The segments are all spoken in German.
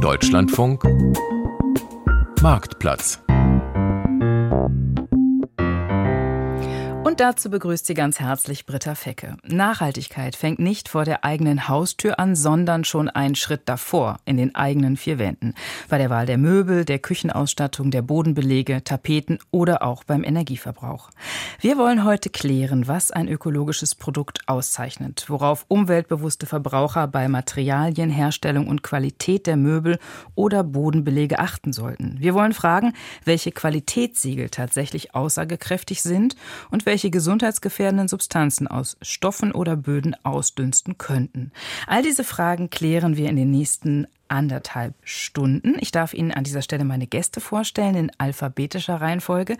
Deutschlandfunk. Marktplatz dazu begrüßt sie ganz herzlich Britta Fecke. Nachhaltigkeit fängt nicht vor der eigenen Haustür an, sondern schon einen Schritt davor, in den eigenen vier Wänden. Bei der Wahl der Möbel, der Küchenausstattung, der Bodenbelege, Tapeten oder auch beim Energieverbrauch. Wir wollen heute klären, was ein ökologisches Produkt auszeichnet, worauf umweltbewusste Verbraucher bei Materialien, Herstellung und Qualität der Möbel oder Bodenbelege achten sollten. Wir wollen fragen, welche Qualitätssiegel tatsächlich aussagekräftig sind und welche welche gesundheitsgefährdenden Substanzen aus Stoffen oder Böden ausdünsten könnten. All diese Fragen klären wir in den nächsten anderthalb Stunden. Ich darf Ihnen an dieser Stelle meine Gäste vorstellen in alphabetischer Reihenfolge.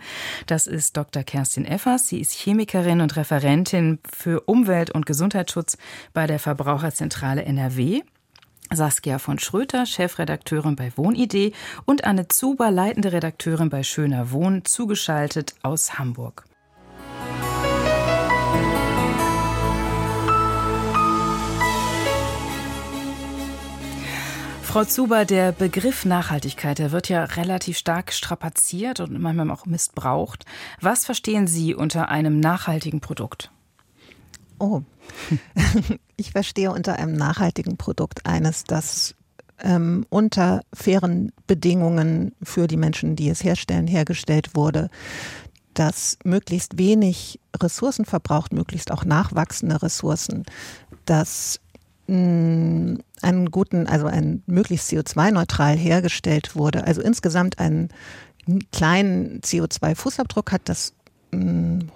Das ist Dr. Kerstin Effers. Sie ist Chemikerin und Referentin für Umwelt- und Gesundheitsschutz bei der Verbraucherzentrale NRW. Saskia von Schröter, Chefredakteurin bei Wohnidee und Anne Zuber, leitende Redakteurin bei Schöner Wohnen, zugeschaltet aus Hamburg. Frau Zuber, der Begriff Nachhaltigkeit, der wird ja relativ stark strapaziert und manchmal auch missbraucht. Was verstehen Sie unter einem nachhaltigen Produkt? Oh, ich verstehe unter einem nachhaltigen Produkt eines, das ähm, unter fairen Bedingungen für die Menschen, die es herstellen, hergestellt wurde, das möglichst wenig Ressourcen verbraucht, möglichst auch nachwachsende Ressourcen, das einen guten, also ein möglichst CO2-neutral hergestellt wurde, also insgesamt einen kleinen CO2-Fußabdruck hat, das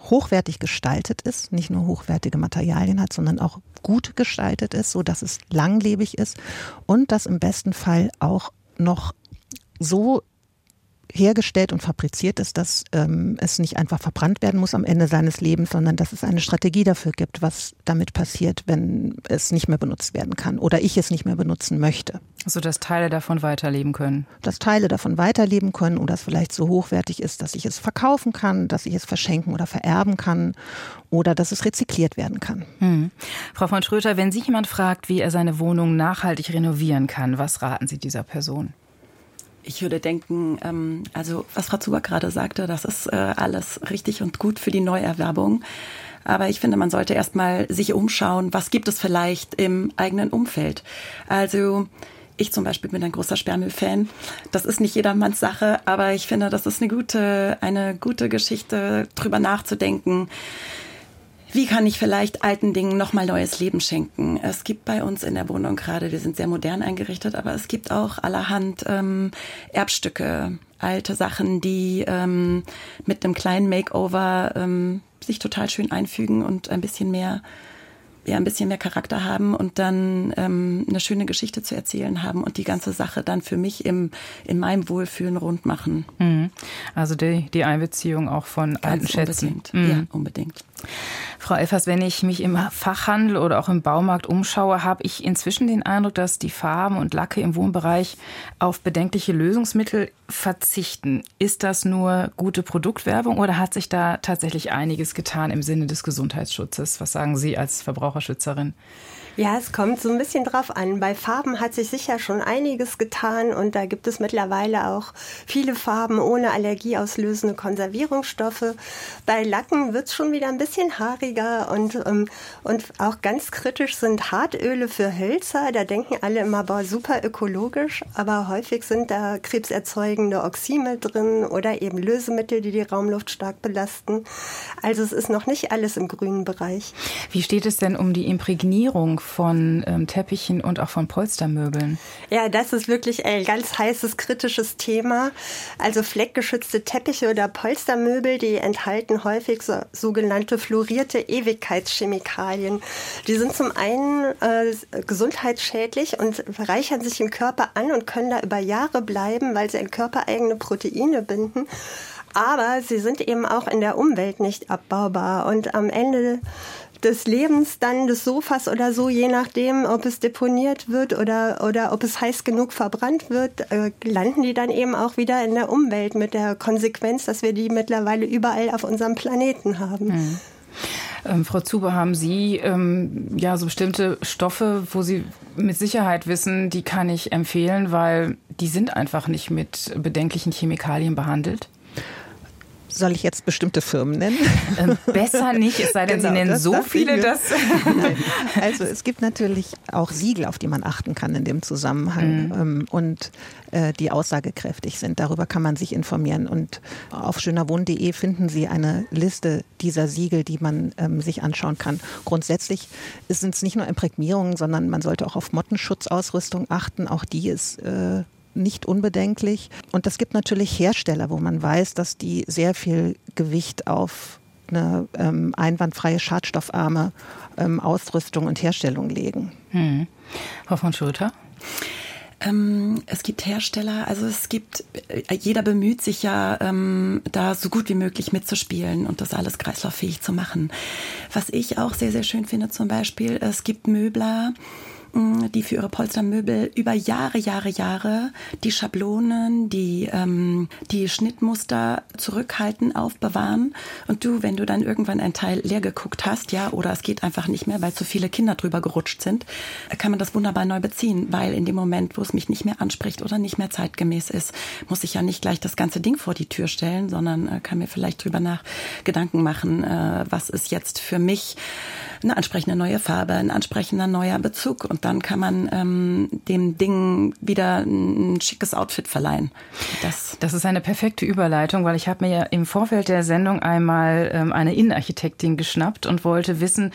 hochwertig gestaltet ist, nicht nur hochwertige Materialien hat, sondern auch gut gestaltet ist, so dass es langlebig ist und das im besten Fall auch noch so hergestellt und fabriziert ist, dass ähm, es nicht einfach verbrannt werden muss am Ende seines Lebens, sondern dass es eine Strategie dafür gibt, was damit passiert, wenn es nicht mehr benutzt werden kann oder ich es nicht mehr benutzen möchte. Also dass Teile davon weiterleben können. Dass Teile davon weiterleben können oder es vielleicht so hochwertig ist, dass ich es verkaufen kann, dass ich es verschenken oder vererben kann oder dass es rezykliert werden kann. Hm. Frau von Schröter, wenn sich jemand fragt, wie er seine Wohnung nachhaltig renovieren kann, was raten Sie dieser Person? Ich würde denken, ähm, also was Frau Zuber gerade sagte, das ist äh, alles richtig und gut für die Neuerwerbung. Aber ich finde, man sollte erstmal sich umschauen, was gibt es vielleicht im eigenen Umfeld. Also ich zum Beispiel bin ein großer Sperrmüll-Fan. Das ist nicht jedermanns Sache, aber ich finde, das ist eine gute, eine gute Geschichte, drüber nachzudenken wie kann ich vielleicht alten Dingen nochmal neues Leben schenken? Es gibt bei uns in der Wohnung gerade, wir sind sehr modern eingerichtet, aber es gibt auch allerhand ähm, Erbstücke, alte Sachen, die ähm, mit einem kleinen Makeover ähm, sich total schön einfügen und ein bisschen mehr ja ein bisschen mehr Charakter haben und dann ähm, eine schöne Geschichte zu erzählen haben und die ganze Sache dann für mich im, in meinem Wohlfühlen rund machen. Mhm. Also die, die Einbeziehung auch von Ganz alten Schätzen. Unbedingt. Mhm. Ja, unbedingt. Frau Elfers, wenn ich mich im Fachhandel oder auch im Baumarkt umschaue, habe ich inzwischen den Eindruck, dass die Farben und Lacke im Wohnbereich auf bedenkliche Lösungsmittel verzichten. Ist das nur gute Produktwerbung oder hat sich da tatsächlich einiges getan im Sinne des Gesundheitsschutzes? Was sagen Sie als Verbraucherschützerin? Ja, es kommt so ein bisschen drauf an. Bei Farben hat sich sicher schon einiges getan und da gibt es mittlerweile auch viele Farben ohne allergieauslösende Konservierungsstoffe. Bei Lacken wird es schon wieder ein bisschen haariger und, ähm, und auch ganz kritisch sind Hartöle für Hölzer. Da denken alle immer, boah, super ökologisch, aber häufig sind da krebserzeugende Oxime drin oder eben Lösemittel, die die Raumluft stark belasten. Also es ist noch nicht alles im grünen Bereich. Wie steht es denn um die Imprägnierung von ähm, Teppichen und auch von Polstermöbeln. Ja, das ist wirklich ein ganz heißes, kritisches Thema. Also fleckgeschützte Teppiche oder Polstermöbel, die enthalten häufig so, sogenannte fluorierte Ewigkeitschemikalien. Die sind zum einen äh, gesundheitsschädlich und reichern sich im Körper an und können da über Jahre bleiben, weil sie in körpereigene Proteine binden aber sie sind eben auch in der Umwelt nicht abbaubar. Und am Ende des Lebens dann des Sofas oder so, je nachdem, ob es deponiert wird oder, oder ob es heiß genug verbrannt wird, äh, landen die dann eben auch wieder in der Umwelt mit der Konsequenz, dass wir die mittlerweile überall auf unserem Planeten haben. Mhm. Ähm, Frau Zuber, haben Sie ähm, ja so bestimmte Stoffe, wo Sie mit Sicherheit wissen, die kann ich empfehlen, weil die sind einfach nicht mit bedenklichen Chemikalien behandelt? Soll ich jetzt bestimmte Firmen nennen? Ähm, besser nicht, es sei denn, genau, Sie nennen so viele, dass. also es gibt natürlich auch Siegel, auf die man achten kann in dem Zusammenhang mhm. ähm, und äh, die aussagekräftig sind. Darüber kann man sich informieren. Und auf schönerwohn.de finden Sie eine Liste dieser Siegel, die man ähm, sich anschauen kann. Grundsätzlich sind es nicht nur Imprägnierungen, sondern man sollte auch auf Mottenschutzausrüstung achten. Auch die ist äh, nicht unbedenklich. Und es gibt natürlich Hersteller, wo man weiß, dass die sehr viel Gewicht auf eine ähm, einwandfreie, schadstoffarme ähm, Ausrüstung und Herstellung legen. Hm. Frau von Schulter? Ähm, es gibt Hersteller, also es gibt, äh, jeder bemüht sich ja, ähm, da so gut wie möglich mitzuspielen und das alles kreislauffähig zu machen. Was ich auch sehr, sehr schön finde zum Beispiel, es gibt Möbler, die für ihre Polstermöbel über Jahre, Jahre, Jahre die Schablonen, die, ähm, die Schnittmuster zurückhalten, aufbewahren. Und du, wenn du dann irgendwann ein Teil leer geguckt hast, ja, oder es geht einfach nicht mehr, weil zu viele Kinder drüber gerutscht sind, kann man das wunderbar neu beziehen, weil in dem Moment, wo es mich nicht mehr anspricht oder nicht mehr zeitgemäß ist, muss ich ja nicht gleich das ganze Ding vor die Tür stellen, sondern äh, kann mir vielleicht drüber nach Gedanken machen, äh, was ist jetzt für mich eine ansprechende neue Farbe, ein ansprechender neuer Bezug und dann kann man ähm, dem Ding wieder ein schickes Outfit verleihen. Das, das ist eine perfekte Überleitung, weil ich habe mir im Vorfeld der Sendung einmal ähm, eine Innenarchitektin geschnappt und wollte wissen,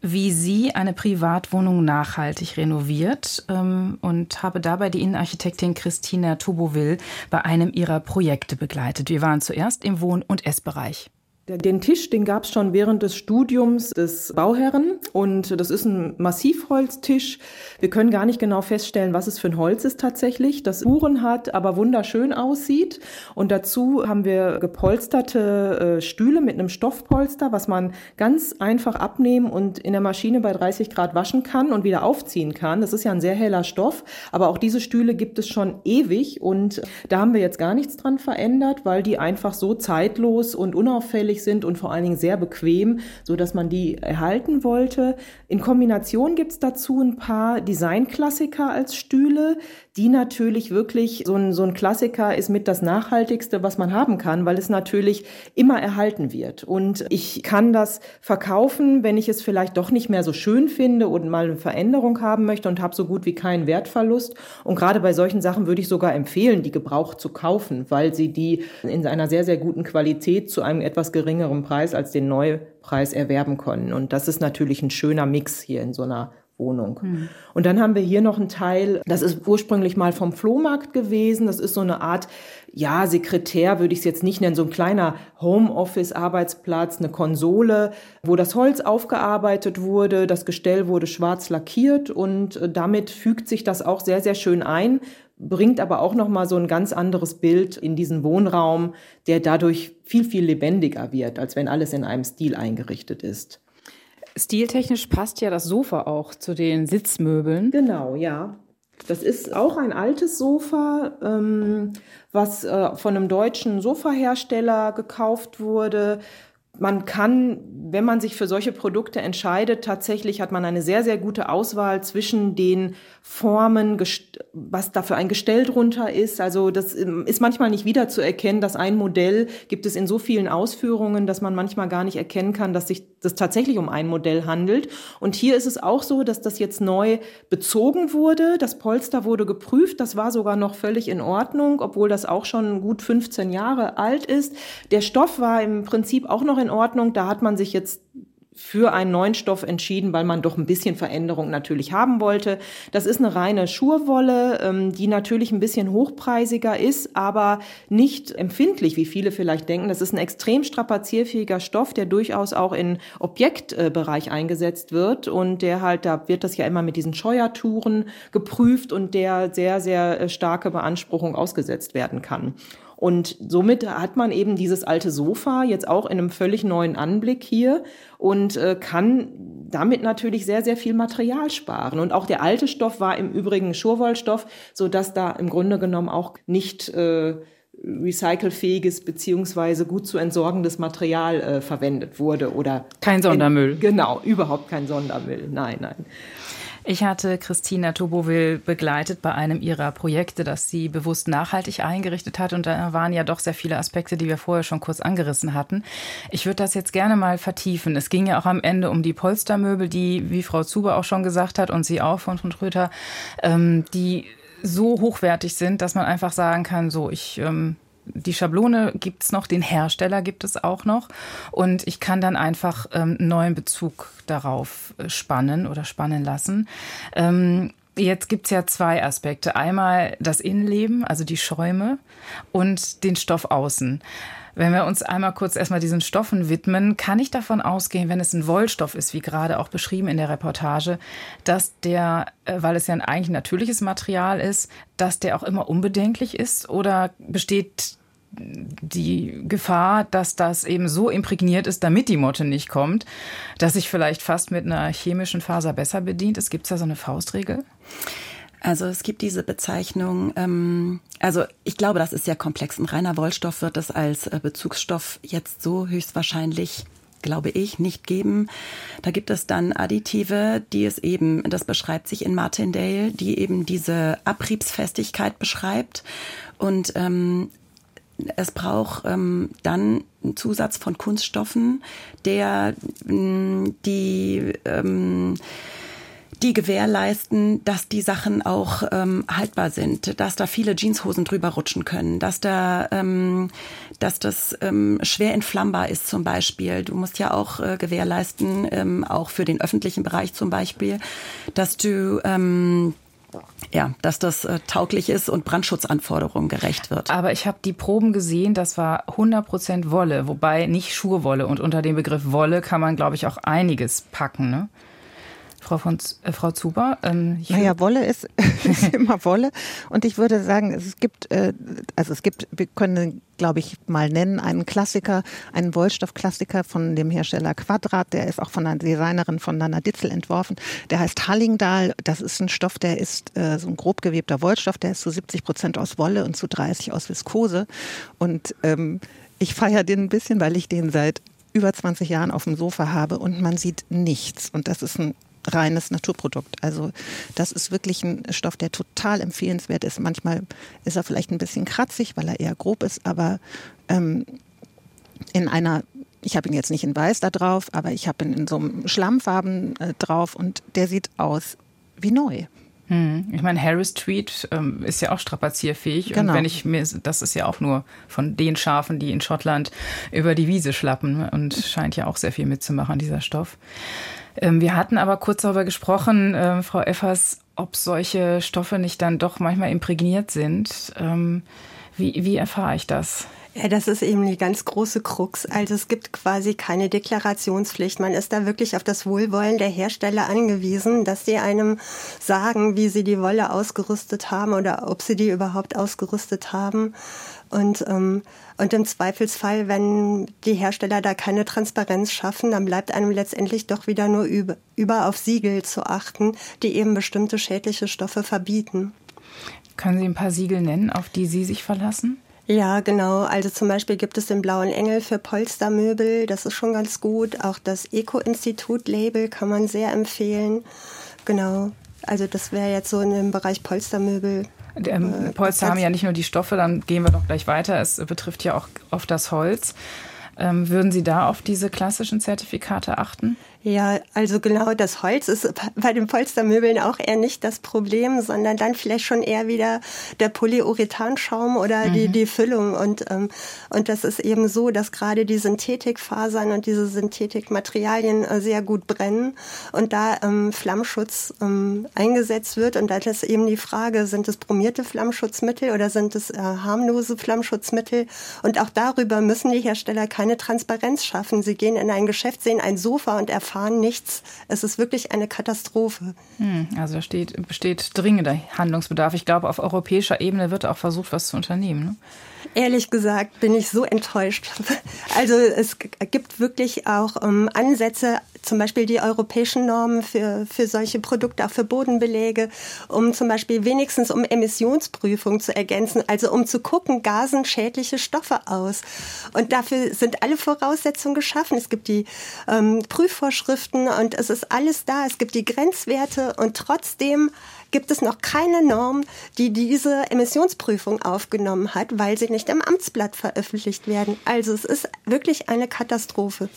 wie sie eine Privatwohnung nachhaltig renoviert ähm, und habe dabei die Innenarchitektin Christina Toboville bei einem ihrer Projekte begleitet. Wir waren zuerst im Wohn- und Essbereich. Den Tisch, den gab es schon während des Studiums des Bauherren und das ist ein Massivholztisch. Wir können gar nicht genau feststellen, was es für ein Holz ist tatsächlich, das Uhren hat, aber wunderschön aussieht. Und dazu haben wir gepolsterte äh, Stühle mit einem Stoffpolster, was man ganz einfach abnehmen und in der Maschine bei 30 Grad waschen kann und wieder aufziehen kann. Das ist ja ein sehr heller Stoff, aber auch diese Stühle gibt es schon ewig und da haben wir jetzt gar nichts dran verändert, weil die einfach so zeitlos und unauffällig sind und vor allen Dingen sehr bequem, so dass man die erhalten wollte. In Kombination gibt es dazu ein paar Designklassiker als Stühle, die natürlich wirklich so ein, so ein Klassiker ist mit das Nachhaltigste, was man haben kann, weil es natürlich immer erhalten wird. Und ich kann das verkaufen, wenn ich es vielleicht doch nicht mehr so schön finde und mal eine Veränderung haben möchte und habe so gut wie keinen Wertverlust. Und gerade bei solchen Sachen würde ich sogar empfehlen, die gebraucht zu kaufen, weil sie die in einer sehr, sehr guten Qualität zu einem etwas geringeren Preis als den Neupreis erwerben können. Und das ist natürlich ein schöner Mix hier in so einer Wohnung. Mhm. Und dann haben wir hier noch einen Teil, das ist ursprünglich mal vom Flohmarkt gewesen. Das ist so eine Art, ja, Sekretär würde ich es jetzt nicht nennen, so ein kleiner Homeoffice-Arbeitsplatz, eine Konsole, wo das Holz aufgearbeitet wurde, das Gestell wurde schwarz lackiert und äh, damit fügt sich das auch sehr, sehr schön ein, bringt aber auch nochmal so ein ganz anderes Bild in diesen Wohnraum, der dadurch viel, viel lebendiger wird, als wenn alles in einem Stil eingerichtet ist. Stiltechnisch passt ja das Sofa auch zu den Sitzmöbeln. Genau, ja. Das ist auch ein altes Sofa, ähm, was äh, von einem deutschen Sofahersteller gekauft wurde. Man kann, wenn man sich für solche Produkte entscheidet, tatsächlich hat man eine sehr, sehr gute Auswahl zwischen den Formen, was da für ein Gestell drunter ist. Also das ähm, ist manchmal nicht wiederzuerkennen, dass ein Modell gibt es in so vielen Ausführungen, dass man manchmal gar nicht erkennen kann, dass sich das tatsächlich um ein Modell handelt. Und hier ist es auch so, dass das jetzt neu bezogen wurde. Das Polster wurde geprüft. Das war sogar noch völlig in Ordnung, obwohl das auch schon gut 15 Jahre alt ist. Der Stoff war im Prinzip auch noch in Ordnung. Da hat man sich jetzt für einen neuen Stoff entschieden, weil man doch ein bisschen Veränderung natürlich haben wollte. Das ist eine reine Schurwolle, ähm, die natürlich ein bisschen hochpreisiger ist, aber nicht empfindlich, wie viele vielleicht denken. Das ist ein extrem strapazierfähiger Stoff, der durchaus auch in Objektbereich eingesetzt wird und der halt, da wird das ja immer mit diesen Scheuertouren geprüft und der sehr, sehr äh, starke Beanspruchung ausgesetzt werden kann. Und somit hat man eben dieses alte Sofa jetzt auch in einem völlig neuen Anblick hier und äh, kann damit natürlich sehr, sehr viel Material sparen. Und auch der alte Stoff war im Übrigen Schurwollstoff, so dass da im Grunde genommen auch nicht äh, recycelfähiges beziehungsweise gut zu entsorgendes Material äh, verwendet wurde oder kein Sondermüll. genau, überhaupt kein Sondermüll. Nein, nein. Ich hatte Christina Tobowil begleitet bei einem ihrer Projekte, das sie bewusst nachhaltig eingerichtet hat. Und da waren ja doch sehr viele Aspekte, die wir vorher schon kurz angerissen hatten. Ich würde das jetzt gerne mal vertiefen. Es ging ja auch am Ende um die Polstermöbel, die, wie Frau Zuber auch schon gesagt hat und sie auch von, Tröter, ähm, die so hochwertig sind, dass man einfach sagen kann, so, ich ähm, die Schablone gibt es noch, den Hersteller gibt es auch noch. Und ich kann dann einfach ähm, neuen Bezug darauf äh, spannen oder spannen lassen. Ähm, Jetzt gibt's ja zwei Aspekte. Einmal das Innenleben, also die Schäume und den Stoff außen. Wenn wir uns einmal kurz erstmal diesen Stoffen widmen, kann ich davon ausgehen, wenn es ein Wollstoff ist, wie gerade auch beschrieben in der Reportage, dass der, äh, weil es ja ein eigentlich natürliches Material ist, dass der auch immer unbedenklich ist oder besteht die Gefahr, dass das eben so imprägniert ist, damit die Motte nicht kommt, dass sich vielleicht fast mit einer chemischen Faser besser bedient. Es gibt da so eine Faustregel? Also es gibt diese Bezeichnung, ähm, also ich glaube, das ist sehr komplex. Ein reiner Wollstoff wird es als äh, Bezugsstoff jetzt so höchstwahrscheinlich glaube ich, nicht geben. Da gibt es dann Additive, die es eben, das beschreibt sich in Martindale, die eben diese Abriebsfestigkeit beschreibt. Und ähm, es braucht ähm, dann einen Zusatz von Kunststoffen, der mh, die ähm, die gewährleisten, dass die Sachen auch ähm, haltbar sind, dass da viele Jeanshosen drüber rutschen können, dass da, ähm, dass das ähm, schwer entflammbar ist zum Beispiel. Du musst ja auch äh, gewährleisten, ähm, auch für den öffentlichen Bereich zum Beispiel, dass du ähm, ja, dass das äh, tauglich ist und Brandschutzanforderungen gerecht wird. Aber ich habe die Proben gesehen, das war 100% Wolle, wobei nicht Schurwolle. Und unter dem Begriff Wolle kann man, glaube ich, auch einiges packen. Ne? Frau, von, äh, Frau Zuber? Ähm, naja, Wolle ist, ist, immer Wolle. Und ich würde sagen, es gibt, äh, also es gibt, wir können, glaube ich, mal nennen, einen Klassiker, einen Wollstoffklassiker von dem Hersteller Quadrat. Der ist auch von einer Designerin von Nana Ditzel entworfen. Der heißt Hallingdal. Das ist ein Stoff, der ist äh, so ein grob gewebter Wollstoff. Der ist zu 70 Prozent aus Wolle und zu 30 aus Viskose. Und ähm, ich feiere den ein bisschen, weil ich den seit über 20 Jahren auf dem Sofa habe und man sieht nichts. Und das ist ein reines Naturprodukt. Also das ist wirklich ein Stoff, der total empfehlenswert ist. Manchmal ist er vielleicht ein bisschen kratzig, weil er eher grob ist, aber ähm, in einer, ich habe ihn jetzt nicht in weiß da drauf, aber ich habe ihn in so einem Schlammfarben äh, drauf und der sieht aus wie neu. Hm. Ich meine, Harris Tweed ähm, ist ja auch strapazierfähig. Genau. Und wenn ich mir, das ist ja auch nur von den Schafen, die in Schottland über die Wiese schlappen und scheint ja auch sehr viel mitzumachen, dieser Stoff. Ähm, wir hatten aber kurz darüber gesprochen, äh, Frau Effers, ob solche Stoffe nicht dann doch manchmal imprägniert sind. Ähm, wie, wie erfahre ich das? Ja, das ist eben die ganz große Krux. Also es gibt quasi keine Deklarationspflicht. Man ist da wirklich auf das Wohlwollen der Hersteller angewiesen, dass sie einem sagen, wie sie die Wolle ausgerüstet haben oder ob sie die überhaupt ausgerüstet haben. Und, ähm, und im Zweifelsfall, wenn die Hersteller da keine Transparenz schaffen, dann bleibt einem letztendlich doch wieder nur über, über auf Siegel zu achten, die eben bestimmte schädliche Stoffe verbieten. Können Sie ein paar Siegel nennen, auf die Sie sich verlassen? Ja, genau. Also zum Beispiel gibt es den Blauen Engel für Polstermöbel. Das ist schon ganz gut. Auch das Eco-Institut-Label kann man sehr empfehlen. Genau. Also das wäre jetzt so in dem Bereich Polstermöbel ähm, äh, Polster haben ja nicht nur die Stoffe, dann gehen wir doch gleich weiter. Es betrifft ja auch oft das Holz. Ähm, würden Sie da auf diese klassischen Zertifikate achten? Ja, also genau, das Holz ist bei den Polstermöbeln auch eher nicht das Problem, sondern dann vielleicht schon eher wieder der Polyurethanschaum oder mhm. die, die Füllung. Und, ähm, und das ist eben so, dass gerade die Synthetikfasern und diese Synthetikmaterialien äh, sehr gut brennen und da ähm, Flammschutz ähm, eingesetzt wird. Und da ist eben die Frage, sind es bromierte Flammschutzmittel oder sind es äh, harmlose Flammschutzmittel? Und auch darüber müssen die Hersteller keine Transparenz schaffen. Sie gehen in ein Geschäft, sehen ein Sofa und erfahren, erfahren nichts. Es ist wirklich eine Katastrophe. Hm, also da steht, besteht dringender Handlungsbedarf. Ich glaube, auf europäischer Ebene wird auch versucht, was zu unternehmen. Ne? Ehrlich gesagt bin ich so enttäuscht. Also es gibt wirklich auch ähm, Ansätze, zum Beispiel die europäischen Normen für, für solche Produkte, auch für Bodenbeläge, um zum Beispiel wenigstens um Emissionsprüfung zu ergänzen, also um zu gucken, gasen schädliche Stoffe aus. Und dafür sind alle Voraussetzungen geschaffen. Es gibt die ähm, Prüfvorschriften und es ist alles da. Es gibt die Grenzwerte und trotzdem gibt es noch keine Norm, die diese Emissionsprüfung aufgenommen hat, weil sie nicht im Amtsblatt veröffentlicht werden. Also es ist wirklich eine Katastrophe.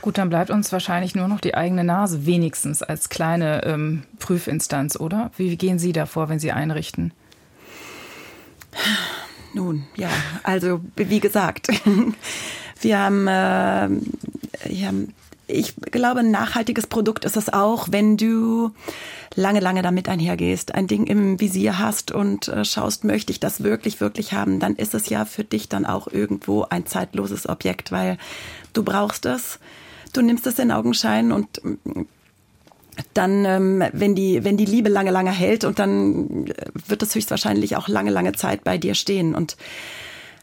Gut, dann bleibt uns wahrscheinlich nur noch die eigene Nase, wenigstens als kleine ähm, Prüfinstanz, oder? Wie gehen Sie davor, wenn Sie einrichten? Nun, ja, also wie gesagt, wir haben, äh, wir haben ich glaube, ein nachhaltiges Produkt ist es auch, wenn du lange, lange damit einhergehst, ein Ding im Visier hast und äh, schaust, möchte ich das wirklich, wirklich haben, dann ist es ja für dich dann auch irgendwo ein zeitloses Objekt, weil du brauchst es, du nimmst es in Augenschein und mm, dann, ähm, wenn die, wenn die Liebe lange, lange hält und dann äh, wird es höchstwahrscheinlich auch lange, lange Zeit bei dir stehen und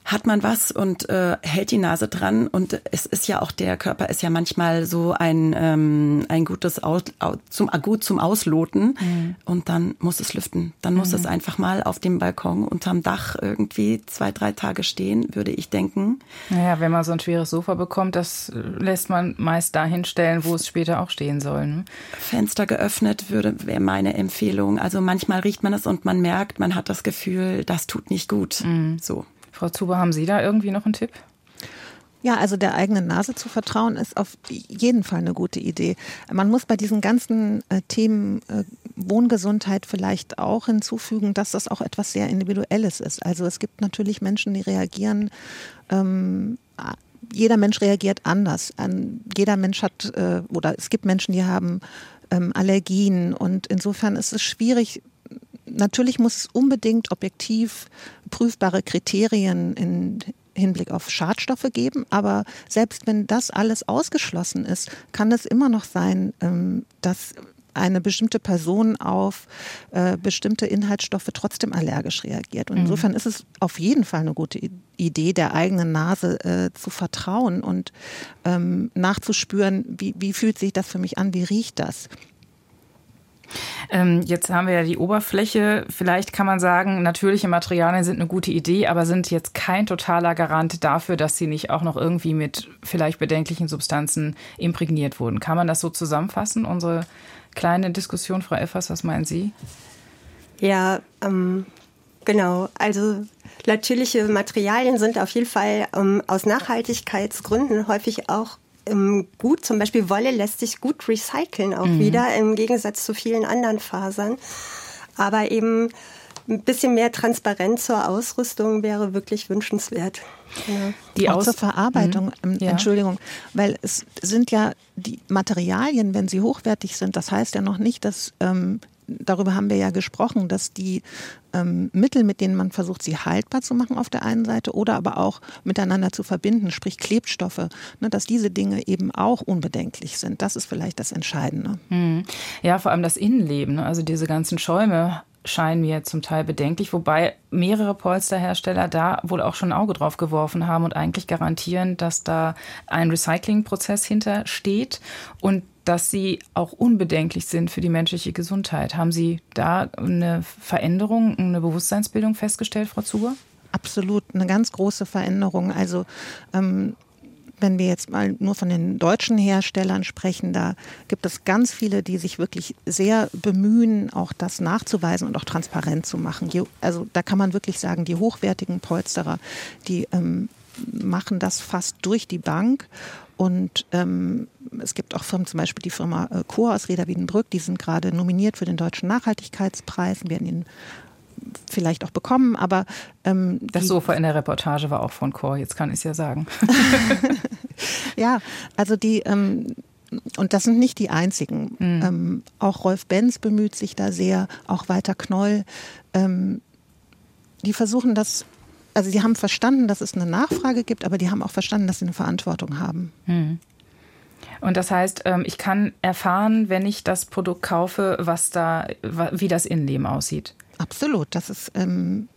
hat man was und äh, hält die Nase dran und es ist ja auch der Körper ist ja manchmal so ein ähm, ein gutes Aus, zum gut zum Ausloten mhm. und dann muss es lüften, dann muss mhm. es einfach mal auf dem Balkon unterm Dach irgendwie zwei drei Tage stehen, würde ich denken. Naja, wenn man so ein schweres Sofa bekommt, das lässt man meist dahin stellen, wo es später auch stehen soll. Ne? Fenster geöffnet würde wäre meine Empfehlung. Also manchmal riecht man es und man merkt, man hat das Gefühl, das tut nicht gut. Mhm. So. Frau Zuber, haben Sie da irgendwie noch einen Tipp? Ja, also der eigenen Nase zu vertrauen, ist auf jeden Fall eine gute Idee. Man muss bei diesen ganzen äh, Themen äh, Wohngesundheit vielleicht auch hinzufügen, dass das auch etwas sehr Individuelles ist. Also es gibt natürlich Menschen, die reagieren, ähm, jeder Mensch reagiert anders. An, jeder Mensch hat, äh, oder es gibt Menschen, die haben ähm, Allergien und insofern ist es schwierig, natürlich muss es unbedingt objektiv prüfbare Kriterien in Hinblick auf Schadstoffe geben, aber selbst wenn das alles ausgeschlossen ist, kann es immer noch sein, ähm, dass eine bestimmte Person auf äh, bestimmte Inhaltsstoffe trotzdem allergisch reagiert. Und mhm. insofern ist es auf jeden Fall eine gute Idee, der eigenen Nase äh, zu vertrauen und ähm, nachzuspüren, wie, wie fühlt sich das für mich an, wie riecht das. Ähm, jetzt haben wir ja die Oberfläche. Vielleicht kann man sagen, natürliche Materialien sind eine gute Idee, aber sind jetzt kein totaler Garant dafür, dass sie nicht auch noch irgendwie mit vielleicht bedenklichen Substanzen imprägniert wurden. Kann man das so zusammenfassen, unsere kleine Diskussion, Frau Effers, was meinen Sie? Ja, ähm, genau. Also natürliche Materialien sind auf jeden Fall ähm, aus Nachhaltigkeitsgründen häufig auch gut. Zum Beispiel Wolle lässt sich gut recyceln auch mhm. wieder, im Gegensatz zu vielen anderen Fasern. Aber eben ein bisschen mehr Transparenz zur Ausrüstung wäre wirklich wünschenswert. Ja. Die auch zur Verarbeitung, mhm. ja. Entschuldigung, weil es sind ja die Materialien, wenn sie hochwertig sind, das heißt ja noch nicht, dass ähm, darüber haben wir ja gesprochen, dass die ähm, Mittel, mit denen man versucht, sie haltbar zu machen auf der einen Seite oder aber auch miteinander zu verbinden, sprich Klebstoffe, ne, dass diese Dinge eben auch unbedenklich sind. Das ist vielleicht das Entscheidende. Hm. Ja, vor allem das Innenleben, ne? also diese ganzen Schäume scheinen mir zum Teil bedenklich, wobei mehrere Polsterhersteller da wohl auch schon ein Auge drauf geworfen haben und eigentlich garantieren, dass da ein Recyclingprozess hintersteht und dass sie auch unbedenklich sind für die menschliche Gesundheit. Haben Sie da eine Veränderung, eine Bewusstseinsbildung festgestellt, Frau Zuber? Absolut, eine ganz große Veränderung. Also ähm, wenn wir jetzt mal nur von den deutschen Herstellern sprechen, da gibt es ganz viele, die sich wirklich sehr bemühen, auch das nachzuweisen und auch transparent zu machen. Also da kann man wirklich sagen, die hochwertigen Polsterer, die ähm, machen das fast durch die Bank und ähm, es gibt auch Firmen, zum Beispiel die Firma äh, Chor aus Reda Wiedenbrück, die sind gerade nominiert für den Deutschen Nachhaltigkeitspreis und werden ihn vielleicht auch bekommen, aber ähm, das Sofa in der Reportage war auch von Chor, jetzt kann ich es ja sagen. ja, also die ähm, und das sind nicht die einzigen. Mhm. Ähm, auch Rolf Benz bemüht sich da sehr, auch Walter Knoll. Ähm, die versuchen das also sie haben verstanden, dass es eine Nachfrage gibt, aber die haben auch verstanden, dass sie eine Verantwortung haben. Hm. Und das heißt, ähm, ich kann erfahren, wenn ich das Produkt kaufe, was da, wie das Innenleben aussieht. Absolut. Das ist ähm,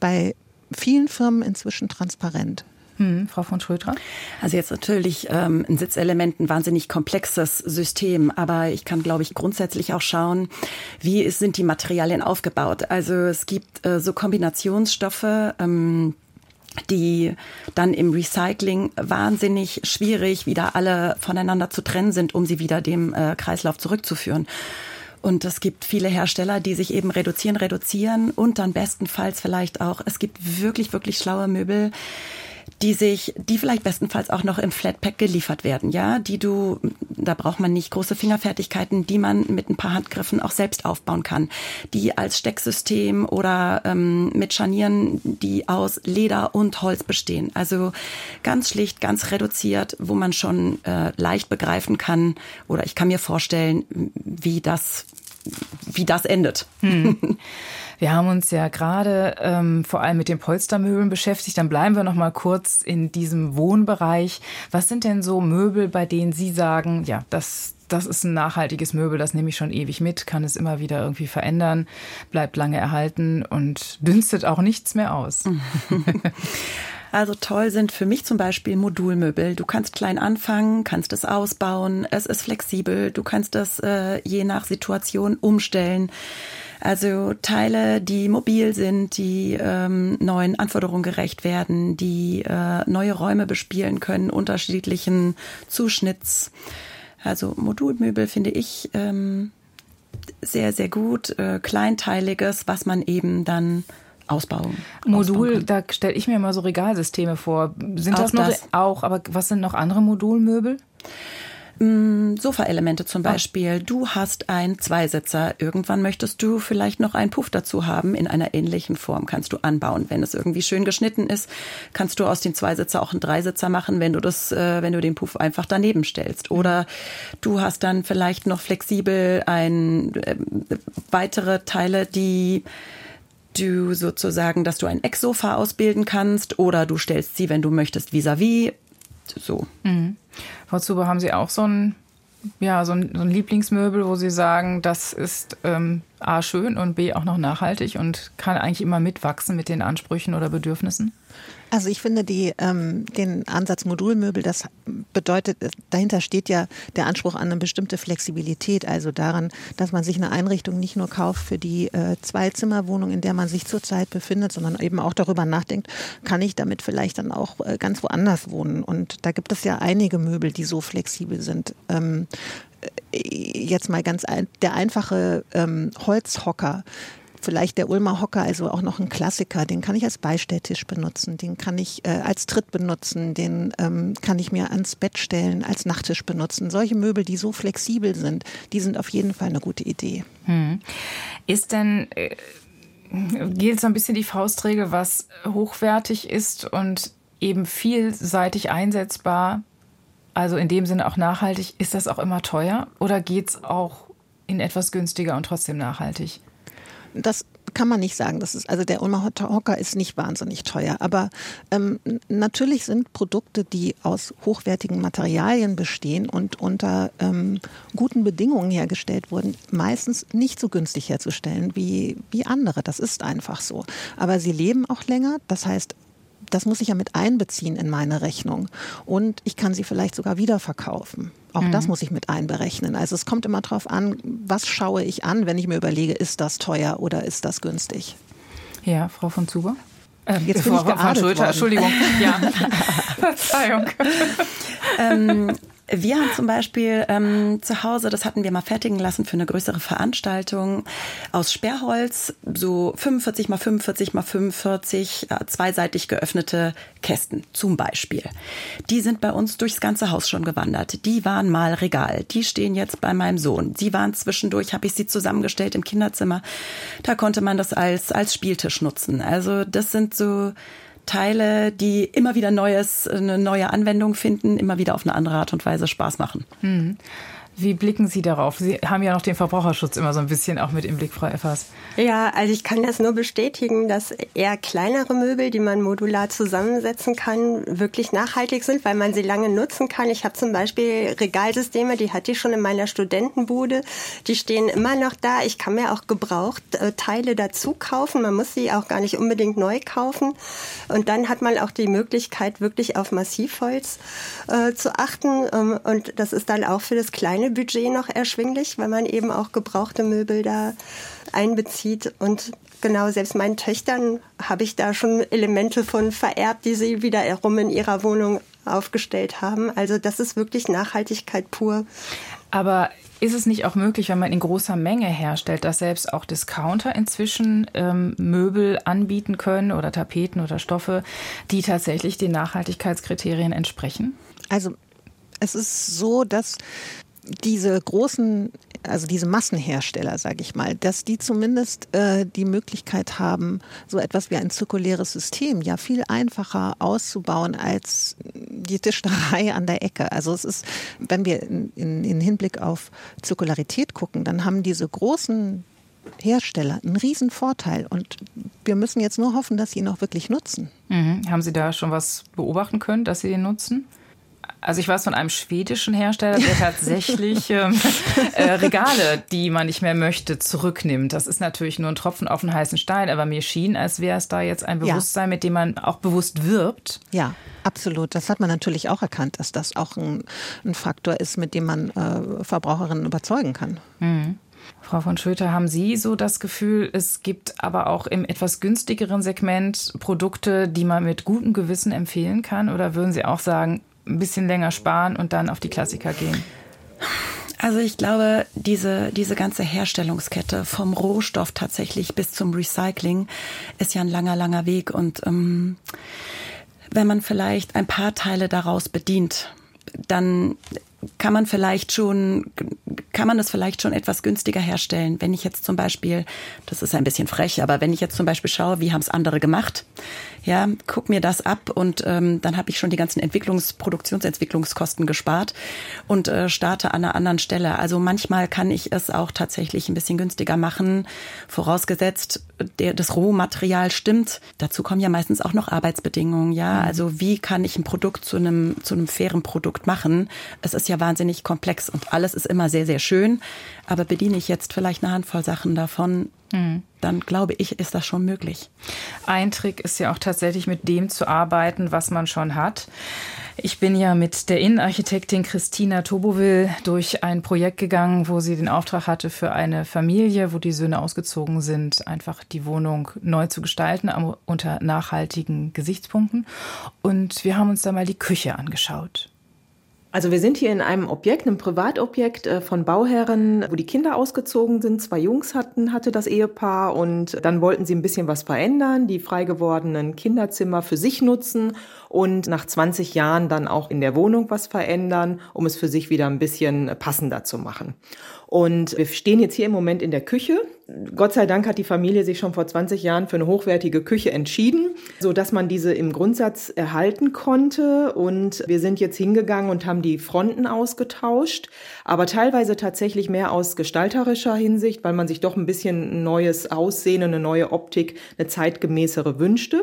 bei vielen Firmen inzwischen transparent. Hm, Frau von Schröter? Also jetzt natürlich ähm, ein Sitzelement ein wahnsinnig komplexes System, aber ich kann, glaube ich, grundsätzlich auch schauen, wie ist, sind die Materialien aufgebaut. Also es gibt äh, so Kombinationsstoffe, ähm, die dann im Recycling wahnsinnig schwierig wieder alle voneinander zu trennen sind, um sie wieder dem äh, Kreislauf zurückzuführen. Und es gibt viele Hersteller, die sich eben reduzieren, reduzieren und dann bestenfalls vielleicht auch, es gibt wirklich, wirklich schlaue Möbel, die sich, die vielleicht bestenfalls auch noch im Flatpack geliefert werden, ja, die du, da braucht man nicht große Fingerfertigkeiten, die man mit ein paar Handgriffen auch selbst aufbauen kann, die als Stecksystem oder ähm, mit Scharnieren, die aus Leder und Holz bestehen. Also ganz schlicht, ganz reduziert, wo man schon äh, leicht begreifen kann oder ich kann mir vorstellen, wie das, wie das endet. Hm. Wir haben uns ja gerade ähm, vor allem mit den Polstermöbeln beschäftigt. Dann bleiben wir noch mal kurz in diesem Wohnbereich. Was sind denn so Möbel, bei denen Sie sagen, ja, das, das ist ein nachhaltiges Möbel, das nehme ich schon ewig mit, kann es immer wieder irgendwie verändern, bleibt lange erhalten und dünstet auch nichts mehr aus. Also toll sind für mich zum Beispiel Modulmöbel. Du kannst klein anfangen, kannst es ausbauen, es ist flexibel, du kannst das äh, je nach Situation umstellen. Also Teile, die mobil sind, die ähm, neuen Anforderungen gerecht werden, die äh, neue Räume bespielen können, unterschiedlichen Zuschnitts. Also Modulmöbel finde ich ähm, sehr, sehr gut. Äh, kleinteiliges, was man eben dann ausbauen. Modul, da stelle ich mir mal so Regalsysteme vor. Sind auch das nur das? auch, aber was sind noch andere Modulmöbel? Mm, Sofaelemente zum Beispiel. Du hast einen Zweisitzer. Irgendwann möchtest du vielleicht noch einen Puff dazu haben in einer ähnlichen Form. Kannst du anbauen. Wenn es irgendwie schön geschnitten ist, kannst du aus dem Zweisitzer auch einen Dreisitzer machen, wenn du das, äh, wenn du den Puff einfach daneben stellst. Oder du hast dann vielleicht noch flexibel ein äh, weitere Teile, die du sozusagen, dass du ein Ecksofa ausbilden kannst oder du stellst sie, wenn du möchtest, vis-à-vis. -vis. So. Mhm. Frau Zuber, haben Sie auch so ein, ja, so ein, so ein Lieblingsmöbel, wo Sie sagen, das ist ähm, A schön und B auch noch nachhaltig und kann eigentlich immer mitwachsen mit den Ansprüchen oder Bedürfnissen? Also ich finde die, ähm, den Ansatz Modulmöbel, das bedeutet, dahinter steht ja der Anspruch an eine bestimmte Flexibilität, also daran, dass man sich eine Einrichtung nicht nur kauft für die äh, Zweizimmerwohnung, in der man sich zurzeit befindet, sondern eben auch darüber nachdenkt, kann ich damit vielleicht dann auch äh, ganz woanders wohnen. Und da gibt es ja einige Möbel, die so flexibel sind. Ähm, äh, jetzt mal ganz ein, der einfache ähm, Holzhocker vielleicht der Ulmer Hocker, also auch noch ein Klassiker, den kann ich als Beistelltisch benutzen, den kann ich äh, als Tritt benutzen, den ähm, kann ich mir ans Bett stellen, als Nachttisch benutzen. Solche Möbel, die so flexibel sind, die sind auf jeden Fall eine gute Idee. Hm. Ist denn äh, gilt so ein bisschen die Faustregel, was hochwertig ist und eben vielseitig einsetzbar, also in dem Sinne auch nachhaltig, ist das auch immer teuer oder geht es auch in etwas günstiger und trotzdem nachhaltig? Das kann man nicht sagen. Das ist, also der Ulmer Hocker ist nicht wahnsinnig teuer. Aber ähm, natürlich sind Produkte, die aus hochwertigen Materialien bestehen und unter ähm, guten Bedingungen hergestellt wurden, meistens nicht so günstig herzustellen wie, wie andere. Das ist einfach so. Aber sie leben auch länger. Das heißt, das muss ich ja mit einbeziehen in meine Rechnung. Und ich kann sie vielleicht sogar wieder verkaufen. Auch mhm. das muss ich mit einberechnen. Also es kommt immer darauf an, was schaue ich an, wenn ich mir überlege, ist das teuer oder ist das günstig. Ja, Frau von Zuber? Ähm, Jetzt bin Frau ich von Schulter, Entschuldigung. Ja, Verzeihung. ähm, wir haben zum Beispiel ähm, zu Hause, das hatten wir mal fertigen lassen für eine größere Veranstaltung, aus Sperrholz, so 45 mal 45 mal 45 äh, zweiseitig geöffnete Kästen zum Beispiel. Die sind bei uns durchs ganze Haus schon gewandert. Die waren mal Regal. Die stehen jetzt bei meinem Sohn. Sie waren zwischendurch, habe ich sie zusammengestellt im Kinderzimmer. Da konnte man das als, als Spieltisch nutzen. Also das sind so Teile, die immer wieder neues, eine neue Anwendung finden, immer wieder auf eine andere Art und Weise Spaß machen. Hm. Wie blicken Sie darauf? Sie haben ja noch den Verbraucherschutz immer so ein bisschen auch mit im Blick, Frau Effers. Ja, also ich kann das nur bestätigen, dass eher kleinere Möbel, die man modular zusammensetzen kann, wirklich nachhaltig sind, weil man sie lange nutzen kann. Ich habe zum Beispiel Regalsysteme, die hatte ich schon in meiner Studentenbude. Die stehen immer noch da. Ich kann mir auch gebraucht äh, Teile dazu kaufen. Man muss sie auch gar nicht unbedingt neu kaufen. Und dann hat man auch die Möglichkeit, wirklich auf Massivholz äh, zu achten. Ähm, und das ist dann auch für das kleine Budget noch erschwinglich, weil man eben auch gebrauchte Möbel da einbezieht. Und genau, selbst meinen Töchtern habe ich da schon Elemente von vererbt, die sie wiederum in ihrer Wohnung aufgestellt haben. Also das ist wirklich Nachhaltigkeit pur. Aber ist es nicht auch möglich, wenn man in großer Menge herstellt, dass selbst auch Discounter inzwischen ähm, Möbel anbieten können oder Tapeten oder Stoffe, die tatsächlich den Nachhaltigkeitskriterien entsprechen? Also es ist so, dass diese großen, also diese Massenhersteller, sage ich mal, dass die zumindest äh, die Möglichkeit haben, so etwas wie ein zirkuläres System ja viel einfacher auszubauen als die Tischlerei an der Ecke. Also es ist, wenn wir in, in, in Hinblick auf Zirkularität gucken, dann haben diese großen Hersteller einen riesen Vorteil und wir müssen jetzt nur hoffen, dass sie ihn auch wirklich nutzen. Mhm. Haben Sie da schon was beobachten können, dass sie den nutzen? Also ich weiß von einem schwedischen Hersteller, der tatsächlich ähm, äh, Regale, die man nicht mehr möchte, zurücknimmt. Das ist natürlich nur ein Tropfen auf den heißen Stein, aber mir schien, als wäre es da jetzt ein Bewusstsein, ja. mit dem man auch bewusst wirbt. Ja, absolut. Das hat man natürlich auch erkannt, dass das auch ein, ein Faktor ist, mit dem man äh, Verbraucherinnen überzeugen kann. Mhm. Frau von Schröter, haben Sie so das Gefühl, es gibt aber auch im etwas günstigeren Segment Produkte, die man mit gutem Gewissen empfehlen kann? Oder würden Sie auch sagen, ein bisschen länger sparen und dann auf die Klassiker gehen? Also ich glaube, diese, diese ganze Herstellungskette vom Rohstoff tatsächlich bis zum Recycling ist ja ein langer, langer Weg. Und ähm, wenn man vielleicht ein paar Teile daraus bedient, dann kann man vielleicht schon, kann man das vielleicht schon etwas günstiger herstellen. Wenn ich jetzt zum Beispiel, das ist ein bisschen frech, aber wenn ich jetzt zum Beispiel schaue, wie haben es andere gemacht, ja, guck mir das ab und ähm, dann habe ich schon die ganzen Entwicklungs-, Produktionsentwicklungskosten gespart und äh, starte an einer anderen Stelle. Also manchmal kann ich es auch tatsächlich ein bisschen günstiger machen, vorausgesetzt, der, das Rohmaterial stimmt. Dazu kommen ja meistens auch noch Arbeitsbedingungen, ja. Mhm. Also wie kann ich ein Produkt zu einem, zu einem fairen Produkt machen? Es ist ja wahnsinnig komplex und alles ist immer sehr, sehr schön. Aber bediene ich jetzt vielleicht eine Handvoll Sachen davon, mhm. dann glaube ich, ist das schon möglich. Ein Trick ist ja auch tatsächlich mit dem zu arbeiten, was man schon hat. Ich bin ja mit der Innenarchitektin Christina Tobowil durch ein Projekt gegangen, wo sie den Auftrag hatte für eine Familie, wo die Söhne ausgezogen sind, einfach die Wohnung neu zu gestalten unter nachhaltigen Gesichtspunkten. Und wir haben uns da mal die Küche angeschaut. Also wir sind hier in einem Objekt, einem Privatobjekt äh, von Bauherren, wo die Kinder ausgezogen sind. Zwei Jungs hatten, hatte das Ehepaar und dann wollten sie ein bisschen was verändern, die frei gewordenen Kinderzimmer für sich nutzen und nach 20 Jahren dann auch in der Wohnung was verändern, um es für sich wieder ein bisschen passender zu machen. Und wir stehen jetzt hier im Moment in der Küche. Gott sei Dank hat die Familie sich schon vor 20 Jahren für eine hochwertige Küche entschieden, so dass man diese im Grundsatz erhalten konnte. Und wir sind jetzt hingegangen und haben die Fronten ausgetauscht, aber teilweise tatsächlich mehr aus gestalterischer Hinsicht, weil man sich doch ein bisschen ein neues Aussehen, eine neue Optik, eine zeitgemäßere wünschte.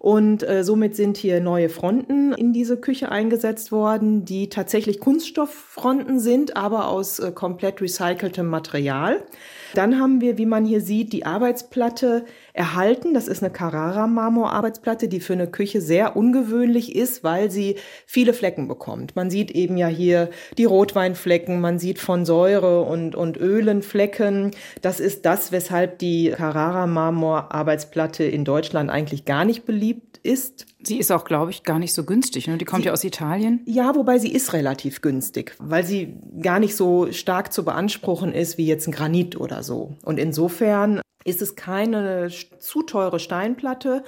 Und äh, somit sind hier neue Fronten in diese Küche eingesetzt worden, die tatsächlich Kunststofffronten sind, aber aus äh, komplett recyceltem Material. Dann haben wir, wie man hier sieht, die Arbeitsplatte erhalten. Das ist eine Carrara-Marmor-Arbeitsplatte, die für eine Küche sehr ungewöhnlich ist, weil sie viele Flecken bekommt. Man sieht eben ja hier die Rotweinflecken, man sieht von Säure und, und Ölen Flecken. Das ist das, weshalb die Carrara-Marmor-Arbeitsplatte in Deutschland eigentlich gar nicht beliebt ist. Sie ist auch, glaube ich, gar nicht so günstig. Ne? Die kommt sie, ja aus Italien. Ja, wobei sie ist relativ günstig, weil sie gar nicht so stark zu beanspruchen ist wie jetzt ein Granit oder so. Und insofern ist es keine zu teure Steinplatte.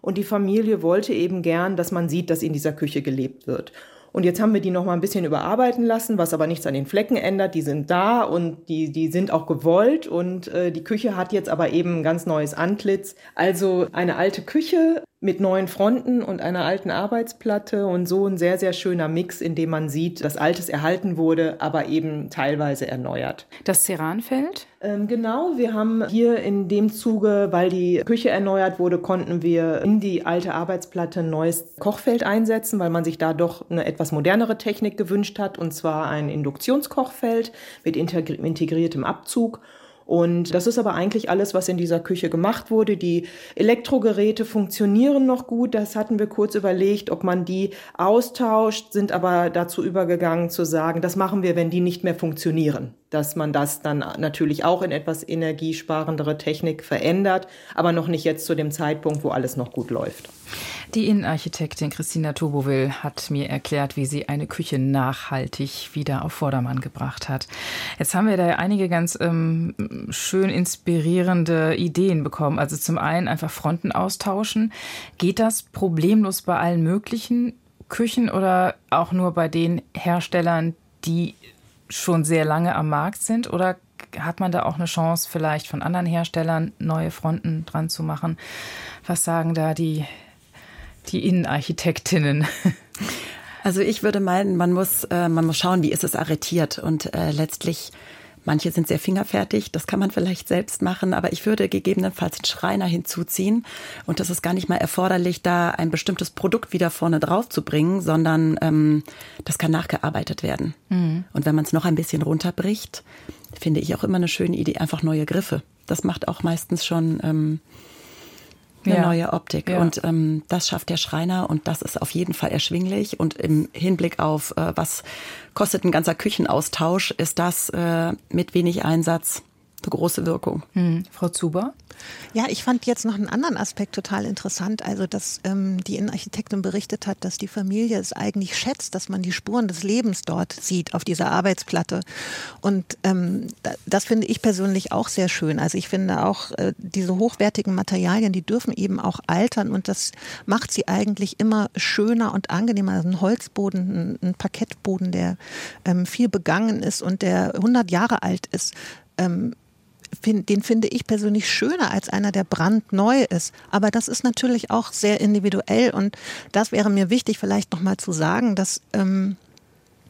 Und die Familie wollte eben gern, dass man sieht, dass in dieser Küche gelebt wird. Und jetzt haben wir die noch mal ein bisschen überarbeiten lassen, was aber nichts an den Flecken ändert. Die sind da und die, die sind auch gewollt. Und äh, die Küche hat jetzt aber eben ein ganz neues Antlitz. Also eine alte Küche mit neuen Fronten und einer alten Arbeitsplatte und so ein sehr, sehr schöner Mix, in dem man sieht, dass Altes erhalten wurde, aber eben teilweise erneuert. Das Ceranfeld? Ähm, genau, wir haben hier in dem Zuge, weil die Küche erneuert wurde, konnten wir in die alte Arbeitsplatte ein neues Kochfeld einsetzen, weil man sich da doch eine etwas modernere Technik gewünscht hat, und zwar ein Induktionskochfeld mit integriertem Abzug. Und das ist aber eigentlich alles, was in dieser Küche gemacht wurde. Die Elektrogeräte funktionieren noch gut. Das hatten wir kurz überlegt, ob man die austauscht, sind aber dazu übergegangen zu sagen, das machen wir, wenn die nicht mehr funktionieren dass man das dann natürlich auch in etwas energiesparendere Technik verändert, aber noch nicht jetzt zu dem Zeitpunkt, wo alles noch gut läuft. Die Innenarchitektin Christina Tobowil hat mir erklärt, wie sie eine Küche nachhaltig wieder auf Vordermann gebracht hat. Jetzt haben wir da einige ganz ähm, schön inspirierende Ideen bekommen. Also zum einen einfach Fronten austauschen. Geht das problemlos bei allen möglichen Küchen oder auch nur bei den Herstellern, die schon sehr lange am Markt sind? Oder hat man da auch eine Chance, vielleicht von anderen Herstellern neue Fronten dran zu machen? Was sagen da die, die Innenarchitektinnen? Also ich würde meinen, man muss, äh, man muss schauen, wie ist es arretiert und äh, letztlich Manche sind sehr fingerfertig, das kann man vielleicht selbst machen, aber ich würde gegebenenfalls einen Schreiner hinzuziehen. Und das ist gar nicht mal erforderlich, da ein bestimmtes Produkt wieder vorne drauf zu bringen, sondern ähm, das kann nachgearbeitet werden. Mhm. Und wenn man es noch ein bisschen runterbricht, finde ich auch immer eine schöne Idee, einfach neue Griffe. Das macht auch meistens schon ähm, eine ja. neue Optik. Ja. Und ähm, das schafft der Schreiner und das ist auf jeden Fall erschwinglich. Und im Hinblick auf, äh, was kostet ein ganzer Küchenaustausch, ist das äh, mit wenig Einsatz eine große Wirkung. Hm. Frau Zuber? Ja, ich fand jetzt noch einen anderen Aspekt total interessant. Also, dass ähm, die Innenarchitektin berichtet hat, dass die Familie es eigentlich schätzt, dass man die Spuren des Lebens dort sieht auf dieser Arbeitsplatte. Und ähm, das finde ich persönlich auch sehr schön. Also ich finde auch äh, diese hochwertigen Materialien, die dürfen eben auch altern und das macht sie eigentlich immer schöner und angenehmer. Also ein Holzboden, ein, ein Parkettboden, der ähm, viel begangen ist und der 100 Jahre alt ist. Ähm, den finde ich persönlich schöner als einer, der brandneu ist. Aber das ist natürlich auch sehr individuell und das wäre mir wichtig, vielleicht nochmal zu sagen, dass ähm,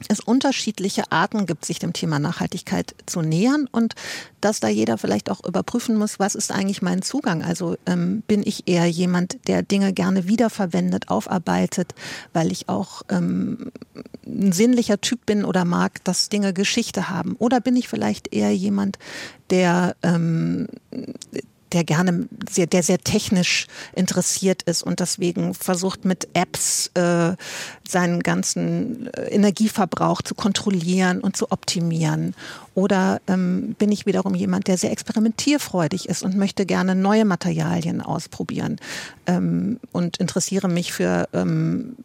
es unterschiedliche Arten gibt, sich dem Thema Nachhaltigkeit zu nähern und dass da jeder vielleicht auch überprüfen muss, was ist eigentlich mein Zugang? Also ähm, bin ich eher jemand, der Dinge gerne wiederverwendet, aufarbeitet, weil ich auch ähm, ein sinnlicher Typ bin oder mag, dass Dinge Geschichte haben? Oder bin ich vielleicht eher jemand, der ähm, der gerne sehr, der sehr technisch interessiert ist und deswegen versucht mit Apps äh, seinen ganzen äh, Energieverbrauch zu kontrollieren und zu optimieren. Oder ähm, bin ich wiederum jemand, der sehr experimentierfreudig ist und möchte gerne neue Materialien ausprobieren ähm, und interessiere mich für ähm,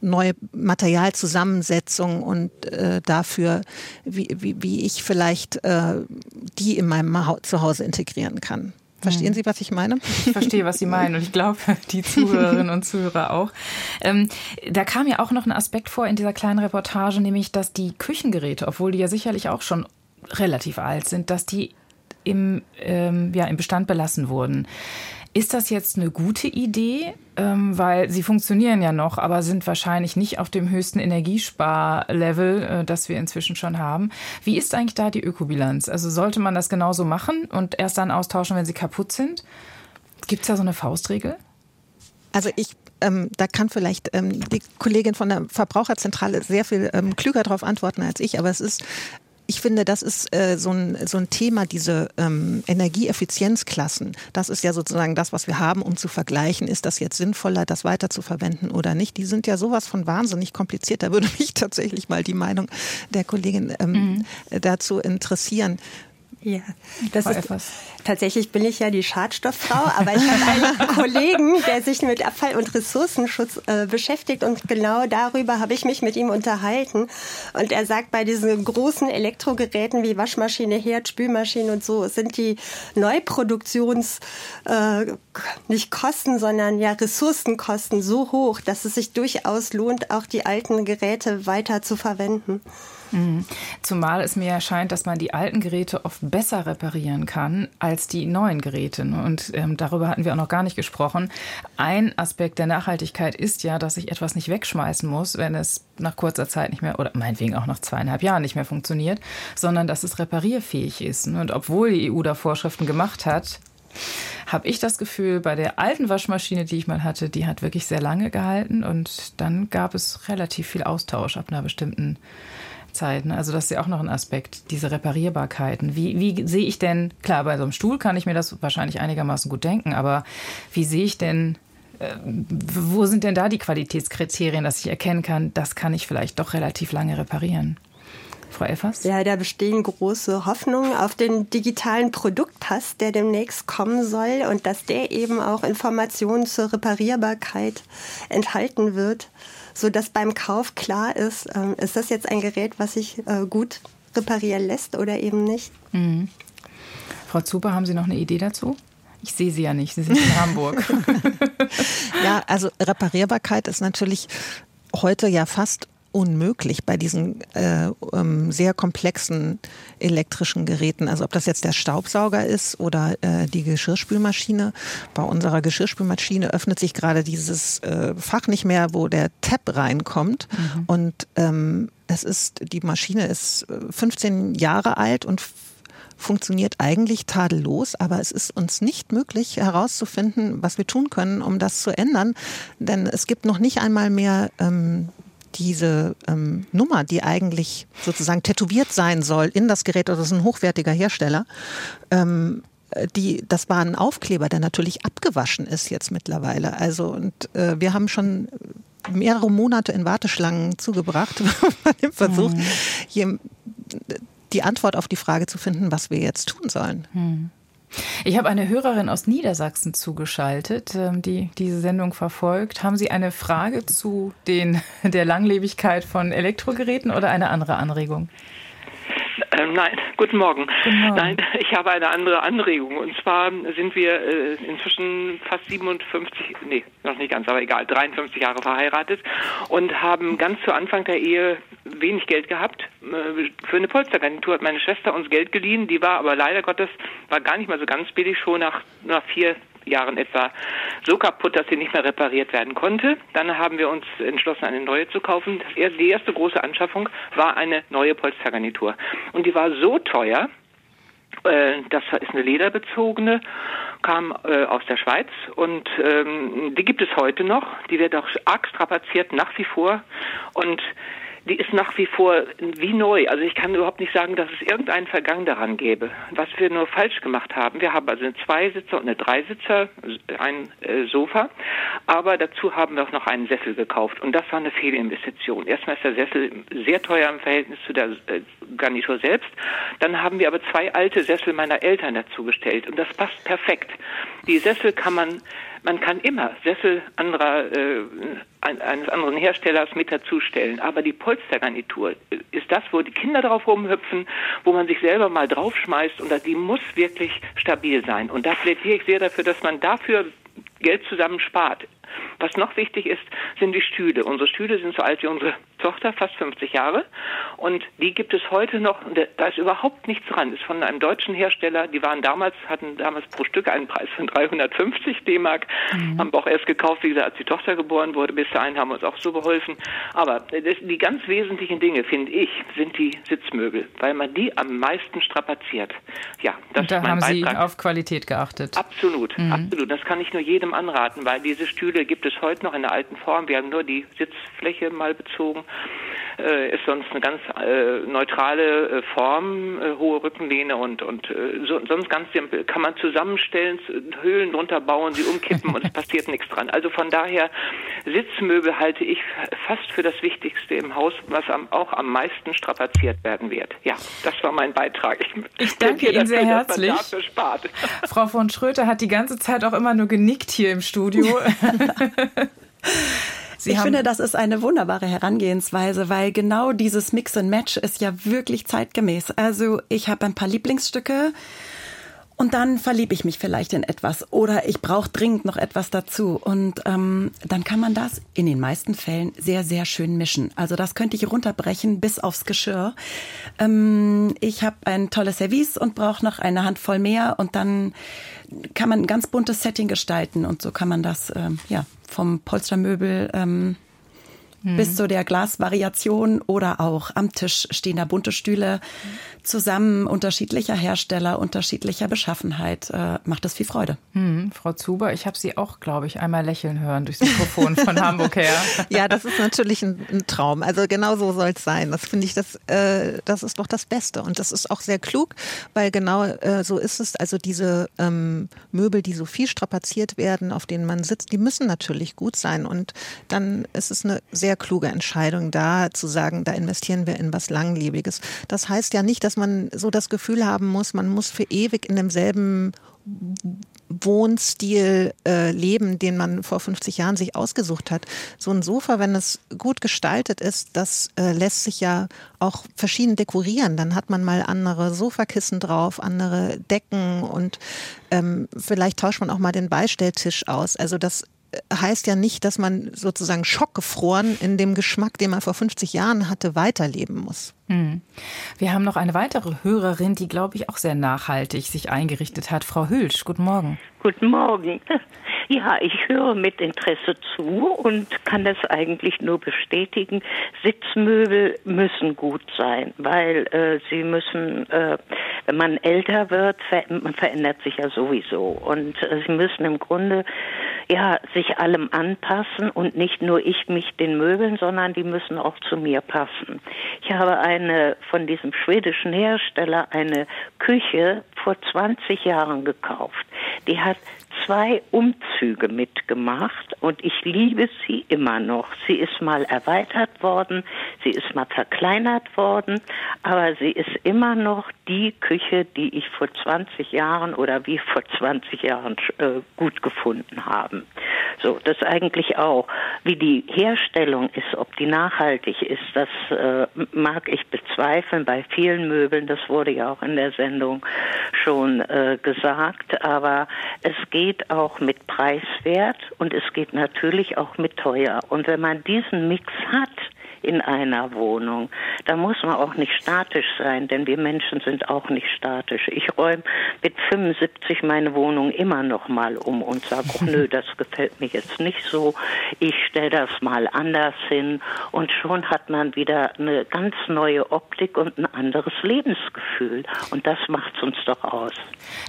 neue Materialzusammensetzungen und äh, dafür, wie, wie, wie ich vielleicht äh, die in meinem Zuhause integrieren kann. Verstehen hm. Sie, was ich meine? Ich verstehe, was Sie meinen und ich glaube, die Zuhörerinnen und Zuhörer auch. Ähm, da kam ja auch noch ein Aspekt vor in dieser kleinen Reportage, nämlich, dass die Küchengeräte, obwohl die ja sicherlich auch schon relativ alt sind, dass die im, ähm, ja, im Bestand belassen wurden. Ist das jetzt eine gute Idee? Ähm, weil sie funktionieren ja noch, aber sind wahrscheinlich nicht auf dem höchsten Energiesparlevel, äh, das wir inzwischen schon haben. Wie ist eigentlich da die Ökobilanz? Also sollte man das genauso machen und erst dann austauschen, wenn sie kaputt sind? Gibt es da so eine Faustregel? Also ich ähm, da kann vielleicht ähm, die Kollegin von der Verbraucherzentrale sehr viel ähm, klüger darauf antworten als ich, aber es ist ich finde, das ist äh, so, ein, so ein Thema, diese ähm, Energieeffizienzklassen. Das ist ja sozusagen das, was wir haben, um zu vergleichen, ist das jetzt sinnvoller, das weiter zu verwenden oder nicht. Die sind ja sowas von wahnsinnig kompliziert. Da würde mich tatsächlich mal die Meinung der Kollegin ähm, mhm. dazu interessieren. Ja, das ist, tatsächlich bin ich ja die Schadstofffrau, aber ich habe einen Kollegen, der sich mit Abfall- und Ressourcenschutz äh, beschäftigt und genau darüber habe ich mich mit ihm unterhalten. Und er sagt, bei diesen großen Elektrogeräten wie Waschmaschine, Herd, Spülmaschine und so sind die Neuproduktions, äh, nicht Kosten, sondern ja Ressourcenkosten so hoch, dass es sich durchaus lohnt, auch die alten Geräte weiter zu verwenden. Mhm. Zumal es mir erscheint, dass man die alten Geräte oft besser reparieren kann als die neuen Geräte. Ne? Und ähm, darüber hatten wir auch noch gar nicht gesprochen. Ein Aspekt der Nachhaltigkeit ist ja, dass ich etwas nicht wegschmeißen muss, wenn es nach kurzer Zeit nicht mehr oder meinetwegen auch nach zweieinhalb Jahren nicht mehr funktioniert, sondern dass es reparierfähig ist. Ne? Und obwohl die EU da Vorschriften gemacht hat, habe ich das Gefühl, bei der alten Waschmaschine, die ich mal hatte, die hat wirklich sehr lange gehalten und dann gab es relativ viel Austausch ab einer bestimmten Zeit. Ne? Also das ist ja auch noch ein Aspekt, diese Reparierbarkeiten. Wie, wie sehe ich denn, klar, bei so einem Stuhl kann ich mir das wahrscheinlich einigermaßen gut denken, aber wie sehe ich denn, äh, wo sind denn da die Qualitätskriterien, dass ich erkennen kann, das kann ich vielleicht doch relativ lange reparieren? Frau Elfers? Ja, da bestehen große Hoffnungen auf den digitalen Produktpass, der demnächst kommen soll und dass der eben auch Informationen zur Reparierbarkeit enthalten wird so dass beim Kauf klar ist, äh, ist das jetzt ein Gerät, was sich äh, gut reparieren lässt oder eben nicht. Mhm. Frau Zuber, haben Sie noch eine Idee dazu? Ich sehe Sie ja nicht, Sie sind in Hamburg. ja, also Reparierbarkeit ist natürlich heute ja fast unmöglich bei diesen äh, ähm, sehr komplexen elektrischen Geräten. Also ob das jetzt der Staubsauger ist oder äh, die Geschirrspülmaschine. Bei unserer Geschirrspülmaschine öffnet sich gerade dieses äh, Fach nicht mehr, wo der Tab reinkommt. Mhm. Und ähm, es ist, die Maschine ist 15 äh, Jahre alt und funktioniert eigentlich tadellos, aber es ist uns nicht möglich herauszufinden, was wir tun können, um das zu ändern. Denn es gibt noch nicht einmal mehr ähm, diese ähm, Nummer, die eigentlich sozusagen tätowiert sein soll in das Gerät, das ist ein hochwertiger Hersteller, ähm, die, das war ein Aufkleber, der natürlich abgewaschen ist jetzt mittlerweile. Also und äh, wir haben schon mehrere Monate in Warteschlangen zugebracht bei dem Versuch, mhm. hier die Antwort auf die Frage zu finden, was wir jetzt tun sollen. Mhm. Ich habe eine Hörerin aus Niedersachsen zugeschaltet, ähm, die diese Sendung verfolgt. Haben Sie eine Frage zu den, der Langlebigkeit von Elektrogeräten oder eine andere Anregung? Ähm, nein, guten Morgen. guten Morgen. Nein, ich habe eine andere Anregung. Und zwar sind wir äh, inzwischen fast 57, nee, noch nicht ganz, aber egal, 53 Jahre verheiratet und haben ganz zu Anfang der Ehe wenig Geld gehabt. Äh, für eine Polsteragentur hat meine Schwester uns Geld geliehen. Die war aber leider Gottes, war gar nicht mal so ganz billig, schon nach, nach vier Jahren etwa so kaputt, dass sie nicht mehr repariert werden konnte. Dann haben wir uns entschlossen, eine neue zu kaufen. Die erste große Anschaffung war eine neue Polstergarnitur. Und die war so teuer, äh, das ist eine lederbezogene, kam äh, aus der Schweiz und ähm, die gibt es heute noch. Die wird auch arg strapaziert nach wie vor und die ist nach wie vor wie neu. Also ich kann überhaupt nicht sagen, dass es irgendeinen Vergang daran gäbe. Was wir nur falsch gemacht haben, wir haben also eine Zweisitzer und eine Dreisitzer, ein äh, Sofa, aber dazu haben wir auch noch einen Sessel gekauft und das war eine Fehlinvestition. Erstmal ist der Sessel sehr teuer im Verhältnis zu der äh, Garnitur selbst. Dann haben wir aber zwei alte Sessel meiner Eltern dazu gestellt und das passt perfekt. Die Sessel kann man man kann immer Sessel anderer, äh, eines anderen Herstellers mit dazustellen. Aber die Polstergarnitur ist das, wo die Kinder drauf rumhüpfen, wo man sich selber mal draufschmeißt und die muss wirklich stabil sein. Und da plädiere ich sehr dafür, dass man dafür Geld zusammen spart. Was noch wichtig ist, sind die Stühle. Unsere Stühle sind so alt wie unsere Tochter, fast 50 Jahre. Und die gibt es heute noch. Da ist überhaupt nichts dran. Ist von einem deutschen Hersteller. Die waren damals, hatten damals pro Stück einen Preis von 350 D-Mark. Mhm. Haben wir auch erst gekauft, wie gesagt, als die Tochter geboren wurde. Bis dahin haben wir uns auch so beholfen. Aber das, die ganz wesentlichen Dinge, finde ich, sind die Sitzmöbel, weil man die am meisten strapaziert. Ja, das Und da ist mein haben Beitrag. Sie auf Qualität geachtet. Absolut, mhm. absolut. Das kann ich nur jedem anraten, weil diese Stühle gibt es heute noch in der alten Form. Wir haben nur die Sitzfläche mal bezogen äh, ist sonst eine ganz äh, neutrale äh, Form, äh, hohe Rückenlehne und, und äh, so, sonst ganz simpel. Kann man zusammenstellen, Höhlen drunter bauen, sie umkippen und es passiert nichts dran. Also von daher, Sitzmöbel halte ich fast für das Wichtigste im Haus, was am, auch am meisten strapaziert werden wird. Ja, das war mein Beitrag. Ich, ich danke Ihnen sehr herzlich. Frau von Schröter hat die ganze Zeit auch immer nur genickt hier im Studio. Sie ich finde, das ist eine wunderbare Herangehensweise, weil genau dieses Mix and Match ist ja wirklich zeitgemäß. Also ich habe ein paar Lieblingsstücke Und dann verliebe ich mich vielleicht in etwas oder ich brauche dringend noch etwas dazu. Und ähm, dann kann man das in den meisten Fällen sehr, sehr schön mischen. Also das könnte ich runterbrechen bis aufs Geschirr. Ähm, ich habe ein tolles Service und brauche noch eine Handvoll mehr und dann kann man ein ganz buntes Setting gestalten und so kann man das ähm, ja vom Polstermöbel ähm, mhm. bis zu der Glasvariation oder auch am Tisch stehen da bunte Stühle zusammen, unterschiedlicher Hersteller, unterschiedlicher Beschaffenheit, äh, macht das viel Freude. Mhm. Frau Zuber, ich habe Sie auch, glaube ich, einmal lächeln hören durchs Mikrofon von Hamburg her. Ja, das ist natürlich ein, ein Traum. Also genau so soll es sein. Das finde ich, das, äh, das ist doch das Beste. Und das ist auch sehr klug, weil genau äh, so ist es. Also diese ähm, Möbel, die so viel strapaziert werden, auf denen man sitzt, die müssen natürlich gut sein. Und dann ist es eine sehr sehr kluge Entscheidung, da zu sagen, da investieren wir in was Langlebiges. Das heißt ja nicht, dass man so das Gefühl haben muss, man muss für ewig in demselben Wohnstil äh, leben, den man vor 50 Jahren sich ausgesucht hat. So ein Sofa, wenn es gut gestaltet ist, das äh, lässt sich ja auch verschieden dekorieren. Dann hat man mal andere Sofakissen drauf, andere Decken und ähm, vielleicht tauscht man auch mal den Beistelltisch aus. Also das heißt ja nicht, dass man sozusagen schockgefroren in dem Geschmack, den man vor 50 Jahren hatte, weiterleben muss. Hm. Wir haben noch eine weitere Hörerin, die, glaube ich, auch sehr nachhaltig sich eingerichtet hat. Frau Hülsch, guten Morgen. Guten Morgen. Ja, ich höre mit Interesse zu und kann das eigentlich nur bestätigen. Sitzmöbel müssen gut sein, weil äh, sie müssen, äh, wenn man älter wird, ver man verändert sich ja sowieso und äh, sie müssen im Grunde ja sich allem anpassen und nicht nur ich mich den Möbeln, sondern die müssen auch zu mir passen. Ich habe eine von diesem schwedischen Hersteller eine Küche vor 20 Jahren gekauft. Die hat zwei Umzüge mitgemacht und ich liebe sie immer noch. Sie ist mal erweitert worden, sie ist mal verkleinert worden, aber sie ist immer noch die Küche, die ich vor 20 Jahren oder wie vor 20 Jahren äh, gut gefunden habe. So, das eigentlich auch. Wie die Herstellung ist, ob die nachhaltig ist, das äh, mag ich bezweifeln bei vielen Möbeln. Das wurde ja auch in der Sendung schon äh, gesagt. Aber es geht auch mit preiswert und es geht natürlich auch mit teuer. Und wenn man diesen Mix hat, in einer Wohnung. Da muss man auch nicht statisch sein, denn wir Menschen sind auch nicht statisch. Ich räume mit 75 meine Wohnung immer noch mal um und sage, oh, nö, das gefällt mir jetzt nicht so. Ich stelle das mal anders hin und schon hat man wieder eine ganz neue Optik und ein anderes Lebensgefühl. Und das macht es uns doch aus.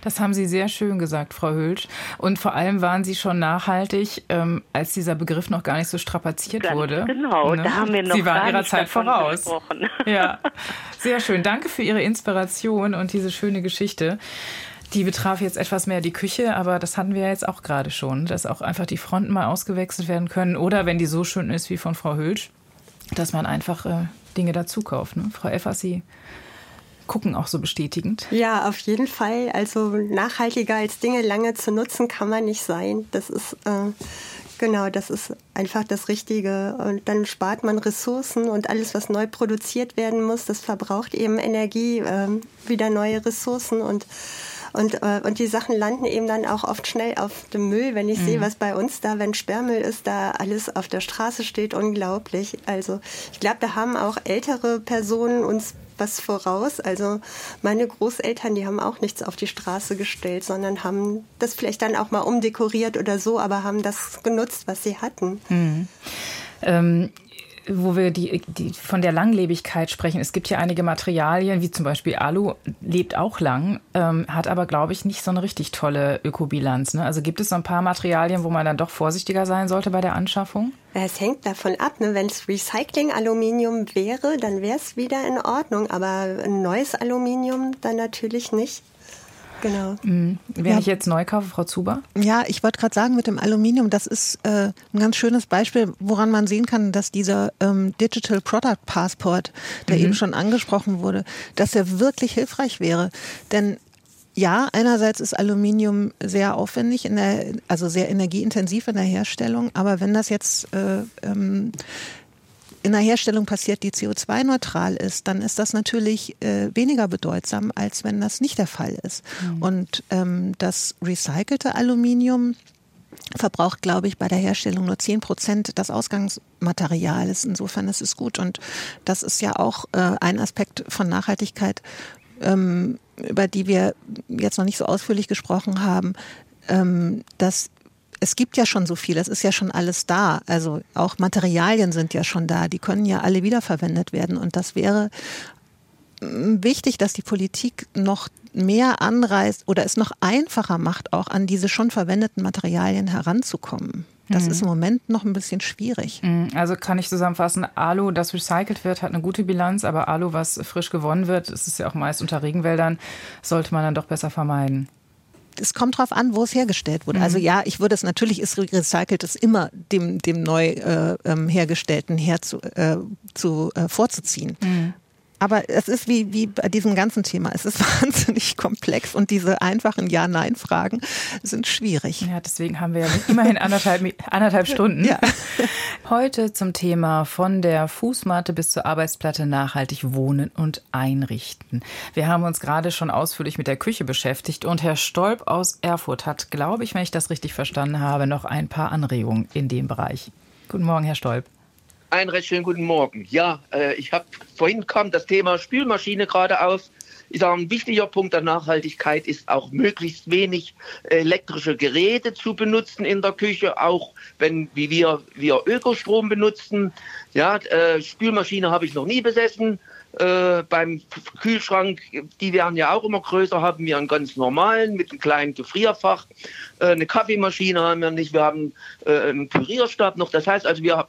Das haben Sie sehr schön gesagt, Frau Hülsch. Und vor allem waren Sie schon nachhaltig, ähm, als dieser Begriff noch gar nicht so strapaziert Ganz wurde. Genau, ne? da haben wir noch Sie waren Ihrer Zeit voraus. Ja, sehr schön. Danke für Ihre Inspiration und diese schöne Geschichte. Die betraf jetzt etwas mehr die Küche, aber das hatten wir jetzt auch gerade schon, dass auch einfach die Fronten mal ausgewechselt werden können oder wenn die so schön ist wie von Frau Hülsch, dass man einfach äh, Dinge dazu kauft. Ne? Frau Effer, Sie gucken auch so bestätigend. Ja, auf jeden Fall. Also nachhaltiger als Dinge lange zu nutzen kann man nicht sein. Das ist äh, Genau, das ist einfach das Richtige. Und dann spart man Ressourcen und alles, was neu produziert werden muss, das verbraucht eben Energie, äh, wieder neue Ressourcen und und, äh, und die Sachen landen eben dann auch oft schnell auf dem Müll. Wenn ich mhm. sehe, was bei uns da, wenn Sperrmüll ist, da alles auf der Straße steht, unglaublich. Also ich glaube, da haben auch ältere Personen uns was voraus. Also meine Großeltern, die haben auch nichts auf die Straße gestellt, sondern haben das vielleicht dann auch mal umdekoriert oder so, aber haben das genutzt, was sie hatten. Mhm. Ähm, wo wir die, die von der Langlebigkeit sprechen. Es gibt ja einige Materialien, wie zum Beispiel Alu, lebt auch lang, ähm, hat aber, glaube ich, nicht so eine richtig tolle Ökobilanz. Ne? Also gibt es so ein paar Materialien, wo man dann doch vorsichtiger sein sollte bei der Anschaffung? Es hängt davon ab. Ne? Wenn es Recycling-Aluminium wäre, dann wäre es wieder in Ordnung. Aber neues Aluminium dann natürlich nicht. Genau. Mhm. Wenn ja. ich jetzt neu kaufe, Frau Zuber? Ja, ich wollte gerade sagen, mit dem Aluminium, das ist äh, ein ganz schönes Beispiel, woran man sehen kann, dass dieser ähm, Digital Product Passport, der mhm. eben schon angesprochen wurde, dass er wirklich hilfreich wäre. Denn ja, einerseits ist Aluminium sehr aufwendig, in der, also sehr energieintensiv in der Herstellung, aber wenn das jetzt äh, ähm, in der Herstellung passiert, die CO2-neutral ist, dann ist das natürlich äh, weniger bedeutsam, als wenn das nicht der Fall ist. Mhm. Und ähm, das recycelte Aluminium verbraucht, glaube ich, bei der Herstellung nur 10 Prozent des Ausgangsmaterials. Insofern ist es gut. Und das ist ja auch äh, ein Aspekt von Nachhaltigkeit, ähm, über die wir jetzt noch nicht so ausführlich gesprochen haben, ähm, dass es gibt ja schon so viel, es ist ja schon alles da. Also auch Materialien sind ja schon da, die können ja alle wiederverwendet werden. Und das wäre mm, wichtig, dass die Politik noch mehr anreißt oder es noch einfacher macht, auch an diese schon verwendeten Materialien heranzukommen. Das mhm. ist im Moment noch ein bisschen schwierig. Mhm. Also kann ich zusammenfassen, Alu, das recycelt wird, hat eine gute Bilanz, aber Alu, was frisch gewonnen wird, es ist ja auch meist unter Regenwäldern, sollte man dann doch besser vermeiden es kommt drauf an, wo es hergestellt wurde. Also mhm. ja, ich würde es natürlich ist recyceltes immer dem dem neu äh, ähm, hergestellten herzu, äh, zu äh, vorzuziehen. Mhm. Aber es ist wie, wie bei diesem ganzen Thema. Es ist wahnsinnig komplex und diese einfachen Ja-Nein-Fragen sind schwierig. Ja, deswegen haben wir ja immerhin anderthalb, anderthalb Stunden. Ja. Heute zum Thema von der Fußmatte bis zur Arbeitsplatte nachhaltig wohnen und einrichten. Wir haben uns gerade schon ausführlich mit der Küche beschäftigt und Herr Stolp aus Erfurt hat, glaube ich, wenn ich das richtig verstanden habe, noch ein paar Anregungen in dem Bereich. Guten Morgen, Herr Stolp. Einen recht schönen guten Morgen. Ja, äh, ich habe vorhin kam das Thema Spülmaschine gerade auf. Ich sage, ein wichtiger Punkt der Nachhaltigkeit ist auch möglichst wenig elektrische Geräte zu benutzen in der Küche, auch wenn wie wir, wir Ökostrom benutzen. Ja, äh, Spülmaschine habe ich noch nie besessen. Äh, beim Kühlschrank, die werden ja auch immer größer, haben wir einen ganz normalen mit einem kleinen Gefrierfach. Äh, eine Kaffeemaschine haben wir nicht, wir haben äh, einen Pürierstab noch. Das heißt also, wir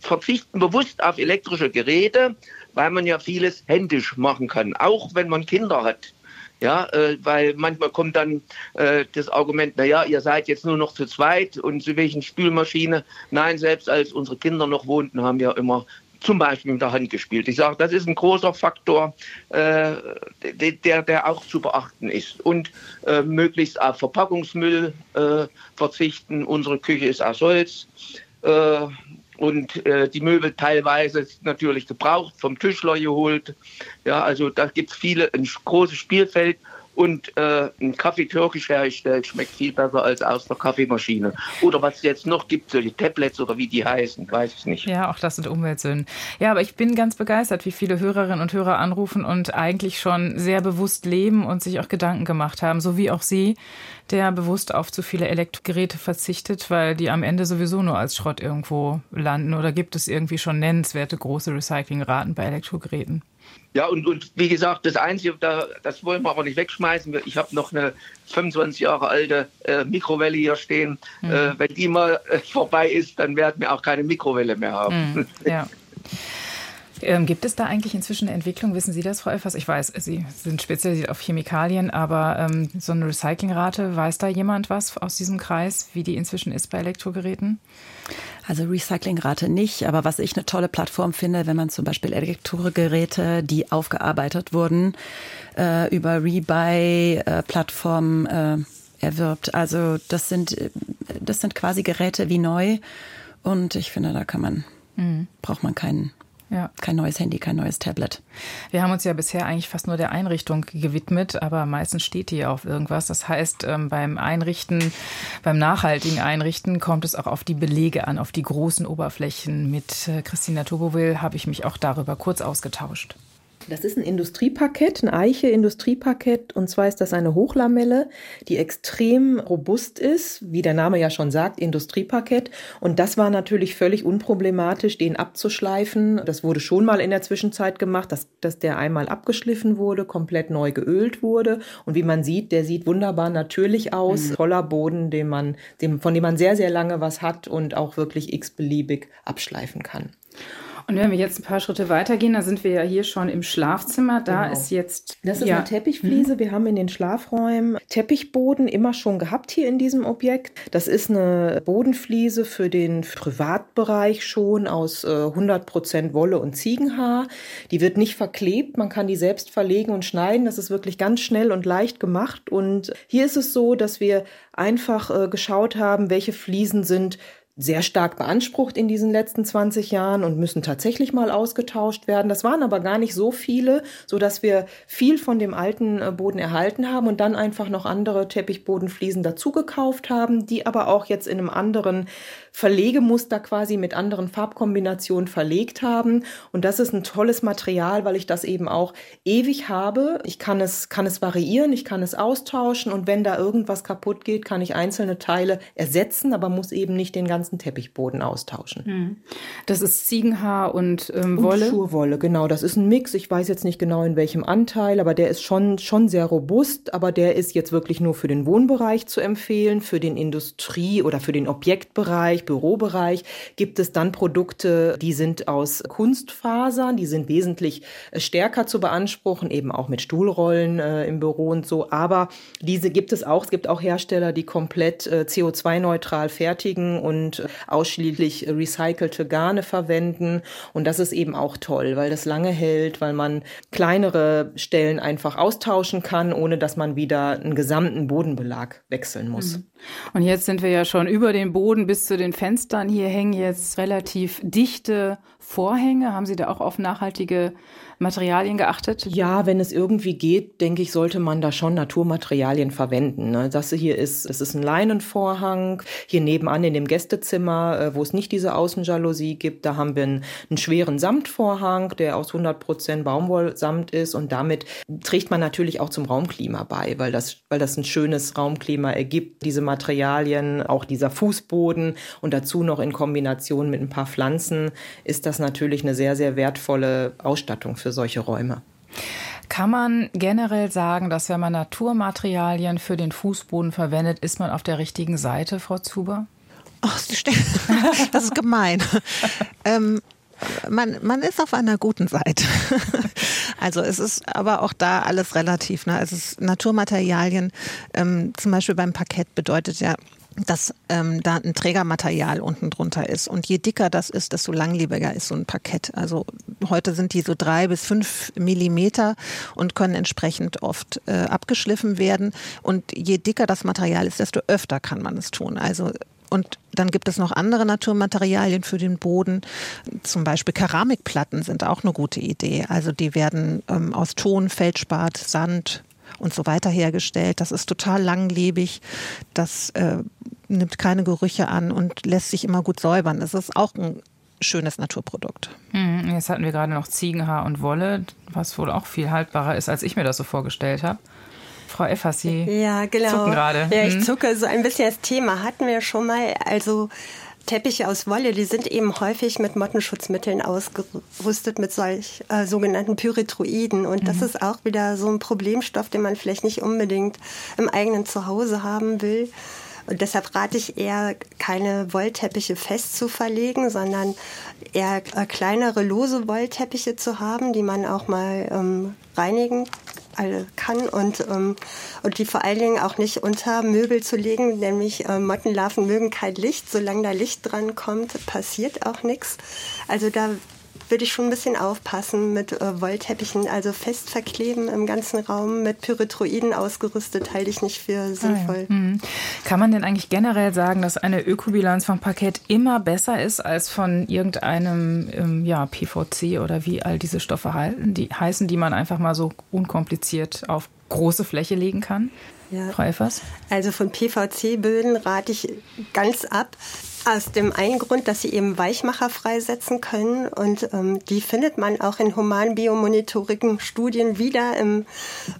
verzichten bewusst auf elektrische Geräte, weil man ja vieles händisch machen kann, auch wenn man Kinder hat. Ja, äh, weil manchmal kommt dann äh, das Argument, naja, ihr seid jetzt nur noch zu zweit und zu welchen Spülmaschine. Nein, selbst als unsere Kinder noch wohnten, haben wir immer zum Beispiel mit der Hand gespielt. Ich sage, das ist ein großer Faktor, äh, der, der auch zu beachten ist. Und äh, möglichst auf Verpackungsmüll äh, verzichten. Unsere Küche ist aus Holz. Äh, und äh, die Möbel teilweise natürlich gebraucht, vom Tischler geholt. Ja, also da gibt es viele, ein großes Spielfeld und äh, ein Kaffee türkisch hergestellt schmeckt viel besser als aus der Kaffeemaschine. Oder was es jetzt noch gibt, solche Tablets oder wie die heißen, weiß ich nicht. Ja, auch das sind Umweltsünden. Ja, aber ich bin ganz begeistert, wie viele Hörerinnen und Hörer anrufen und eigentlich schon sehr bewusst leben und sich auch Gedanken gemacht haben, so wie auch Sie, der bewusst auf zu viele Elektrogeräte verzichtet, weil die am Ende sowieso nur als Schrott irgendwo landen. Oder gibt es irgendwie schon nennenswerte große Recyclingraten bei Elektrogeräten? Ja, und, und wie gesagt, das Einzige, da, das wollen wir aber nicht wegschmeißen. Ich habe noch eine 25 Jahre alte äh, Mikrowelle hier stehen. Mhm. Äh, wenn die mal äh, vorbei ist, dann werden wir auch keine Mikrowelle mehr haben. Mhm, ja. Ähm, gibt es da eigentlich inzwischen eine Entwicklung? Wissen Sie das, Frau Elfers? Ich weiß, Sie sind spezialisiert auf Chemikalien, aber ähm, so eine Recyclingrate, weiß da jemand was aus diesem Kreis, wie die inzwischen ist bei Elektrogeräten? Also Recyclingrate nicht, aber was ich eine tolle Plattform finde, wenn man zum Beispiel Elektrogeräte, die aufgearbeitet wurden, äh, über Rebuy-Plattformen äh, äh, erwirbt. Also das sind, das sind quasi Geräte wie neu und ich finde, da kann man, mhm. braucht man keinen ja. Kein neues Handy, kein neues Tablet. Wir haben uns ja bisher eigentlich fast nur der Einrichtung gewidmet, aber meistens steht die auf irgendwas. Das heißt, ähm, beim Einrichten, beim nachhaltigen Einrichten kommt es auch auf die Belege an, auf die großen Oberflächen. Mit äh, Christina Tobowil habe ich mich auch darüber kurz ausgetauscht. Das ist ein Industrieparkett, ein Eiche-Industrieparkett. Und zwar ist das eine Hochlamelle, die extrem robust ist, wie der Name ja schon sagt, Industrieparkett. Und das war natürlich völlig unproblematisch, den abzuschleifen. Das wurde schon mal in der Zwischenzeit gemacht, dass, dass der einmal abgeschliffen wurde, komplett neu geölt wurde. Und wie man sieht, der sieht wunderbar natürlich aus. Mhm. Toller Boden, den man, dem, von dem man sehr, sehr lange was hat und auch wirklich x-beliebig abschleifen kann. Und wenn wir jetzt ein paar Schritte weitergehen, da sind wir ja hier schon im Schlafzimmer. Da genau. ist jetzt. Das ist ja. eine Teppichfliese. Mhm. Wir haben in den Schlafräumen Teppichboden immer schon gehabt hier in diesem Objekt. Das ist eine Bodenfliese für den Privatbereich schon aus äh, 100 Prozent Wolle und Ziegenhaar. Die wird nicht verklebt. Man kann die selbst verlegen und schneiden. Das ist wirklich ganz schnell und leicht gemacht. Und hier ist es so, dass wir einfach äh, geschaut haben, welche Fliesen sind sehr stark beansprucht in diesen letzten 20 Jahren und müssen tatsächlich mal ausgetauscht werden. Das waren aber gar nicht so viele, so dass wir viel von dem alten äh, Boden erhalten haben und dann einfach noch andere Teppichbodenfliesen dazugekauft haben, die aber auch jetzt in einem anderen Verlegemuster quasi mit anderen Farbkombinationen verlegt haben. Und das ist ein tolles Material, weil ich das eben auch ewig habe. Ich kann es, kann es variieren, ich kann es austauschen und wenn da irgendwas kaputt geht, kann ich einzelne Teile ersetzen, aber muss eben nicht den ganzen Teppichboden austauschen. Hm. Das ist Ziegenhaar und ähm, Wolle? Und Schurwolle, genau. Das ist ein Mix. Ich weiß jetzt nicht genau in welchem Anteil, aber der ist schon, schon sehr robust, aber der ist jetzt wirklich nur für den Wohnbereich zu empfehlen, für den Industrie- oder für den Objektbereich, Bürobereich gibt es dann Produkte, die sind aus Kunstfasern, die sind wesentlich äh, stärker zu beanspruchen, eben auch mit Stuhlrollen äh, im Büro und so. Aber diese gibt es auch. Es gibt auch Hersteller, die komplett äh, CO2-neutral fertigen und ausschließlich recycelte Garne verwenden. Und das ist eben auch toll, weil das lange hält, weil man kleinere Stellen einfach austauschen kann, ohne dass man wieder einen gesamten Bodenbelag wechseln muss. Mhm. Und jetzt sind wir ja schon über den Boden bis zu den Fenstern. Hier hängen jetzt relativ dichte Vorhänge. Haben Sie da auch auf nachhaltige Materialien geachtet? Ja, wenn es irgendwie geht, denke ich, sollte man da schon Naturmaterialien verwenden. Ne? Das hier ist, es ist ein Leinenvorhang. Hier nebenan in dem Gästezimmer, äh, wo es nicht diese Außenjalousie gibt, da haben wir einen, einen schweren Samtvorhang, der aus 100 Prozent Baumwollsamt ist und damit trägt man natürlich auch zum Raumklima bei, weil das, weil das ein schönes Raumklima ergibt, diese Materialien, auch dieser Fußboden und dazu noch in Kombination mit ein paar Pflanzen ist das natürlich eine sehr, sehr wertvolle Ausstattung für für solche Räume. Kann man generell sagen, dass wenn man Naturmaterialien für den Fußboden verwendet, ist man auf der richtigen Seite, Frau Zuber? Ach, das ist gemein. ähm, man, man ist auf einer guten Seite. Also es ist aber auch da alles relativ. Ne? Es ist Naturmaterialien, ähm, zum Beispiel beim Parkett bedeutet ja dass ähm, da ein Trägermaterial unten drunter ist. Und je dicker das ist, desto langlebiger ist so ein Parkett. Also heute sind die so drei bis fünf Millimeter und können entsprechend oft äh, abgeschliffen werden. Und je dicker das Material ist, desto öfter kann man es tun. Also und dann gibt es noch andere Naturmaterialien für den Boden. Zum Beispiel Keramikplatten sind auch eine gute Idee. Also die werden ähm, aus Ton, Feldspat, Sand, und so weiter hergestellt. Das ist total langlebig. Das äh, nimmt keine Gerüche an und lässt sich immer gut säubern. Das ist auch ein schönes Naturprodukt. Hm, jetzt hatten wir gerade noch Ziegenhaar und Wolle, was wohl auch viel haltbarer ist, als ich mir das so vorgestellt habe. Frau Effers, Sie ja, genau. zucken gerade. Ja, ich hm? zucke so ein bisschen das Thema. Hatten wir schon mal, also Teppiche aus Wolle, die sind eben häufig mit Mottenschutzmitteln ausgerüstet, mit solch äh, sogenannten Pyrethroiden. Und mhm. das ist auch wieder so ein Problemstoff, den man vielleicht nicht unbedingt im eigenen Zuhause haben will. Und deshalb rate ich eher, keine Wollteppiche fest zu verlegen, sondern eher äh, kleinere lose Wollteppiche zu haben, die man auch mal ähm, reinigen kann und, ähm, und die vor allen Dingen auch nicht unter Möbel zu legen, nämlich äh, Mottenlarven mögen kein Licht. Solange da Licht dran kommt, passiert auch nichts. Also da würde ich schon ein bisschen aufpassen mit äh, Wollteppichen, also fest verkleben im ganzen Raum mit Pyrethroiden ausgerüstet, halte ich nicht für sinnvoll. Ah, ja. mhm. Kann man denn eigentlich generell sagen, dass eine Ökobilanz vom Parkett immer besser ist als von irgendeinem ähm, ja, PVC oder wie all diese Stoffe halten, die heißen, die man einfach mal so unkompliziert auf große Fläche legen kann? Ja. Frau Effers? Also von PVC-Böden rate ich ganz ab. Aus dem einen Grund, dass sie eben Weichmacher freisetzen können und ähm, die findet man auch in human biomonitorigen Studien wieder im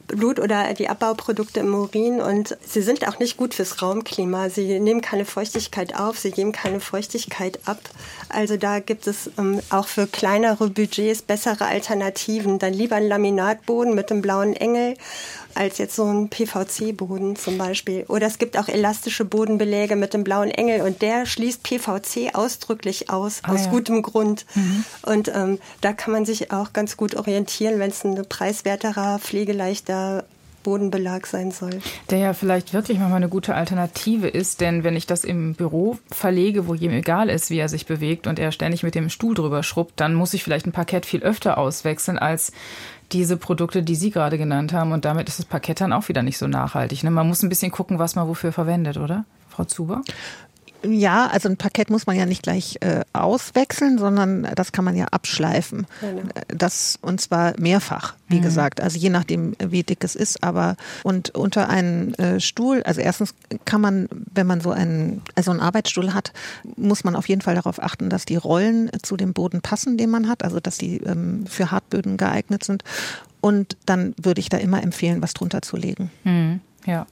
Blut oder die Abbauprodukte im Urin und sie sind auch nicht gut fürs Raumklima. Sie nehmen keine Feuchtigkeit auf, sie geben keine Feuchtigkeit ab. Also da gibt es ähm, auch für kleinere Budgets bessere Alternativen. Dann lieber ein Laminatboden mit dem blauen Engel als jetzt so ein PVC-Boden zum Beispiel. Oder es gibt auch elastische Bodenbeläge mit dem blauen Engel und der schließt PVC ausdrücklich aus, ah, aus ja. gutem Grund. Mhm. Und ähm, da kann man sich auch ganz gut orientieren, wenn es ein preiswerterer, pflegeleichter Bodenbelag sein soll. Der ja vielleicht wirklich mal eine gute Alternative ist, denn wenn ich das im Büro verlege, wo jedem egal ist, wie er sich bewegt und er ständig mit dem Stuhl drüber schrubbt, dann muss ich vielleicht ein Parkett viel öfter auswechseln als diese Produkte, die Sie gerade genannt haben. Und damit ist das Parkett dann auch wieder nicht so nachhaltig. Ne? Man muss ein bisschen gucken, was man wofür verwendet, oder? Frau Zuber? Ja, also ein Parkett muss man ja nicht gleich äh, auswechseln, sondern das kann man ja abschleifen. Genau. Das und zwar mehrfach, wie mhm. gesagt. Also je nachdem, wie dick es ist. Aber und unter einen äh, Stuhl, also erstens kann man, wenn man so einen, also einen Arbeitsstuhl hat, muss man auf jeden Fall darauf achten, dass die Rollen zu dem Boden passen, den man hat, also dass die ähm, für Hartböden geeignet sind. Und dann würde ich da immer empfehlen, was drunter zu legen. Mhm. Ja.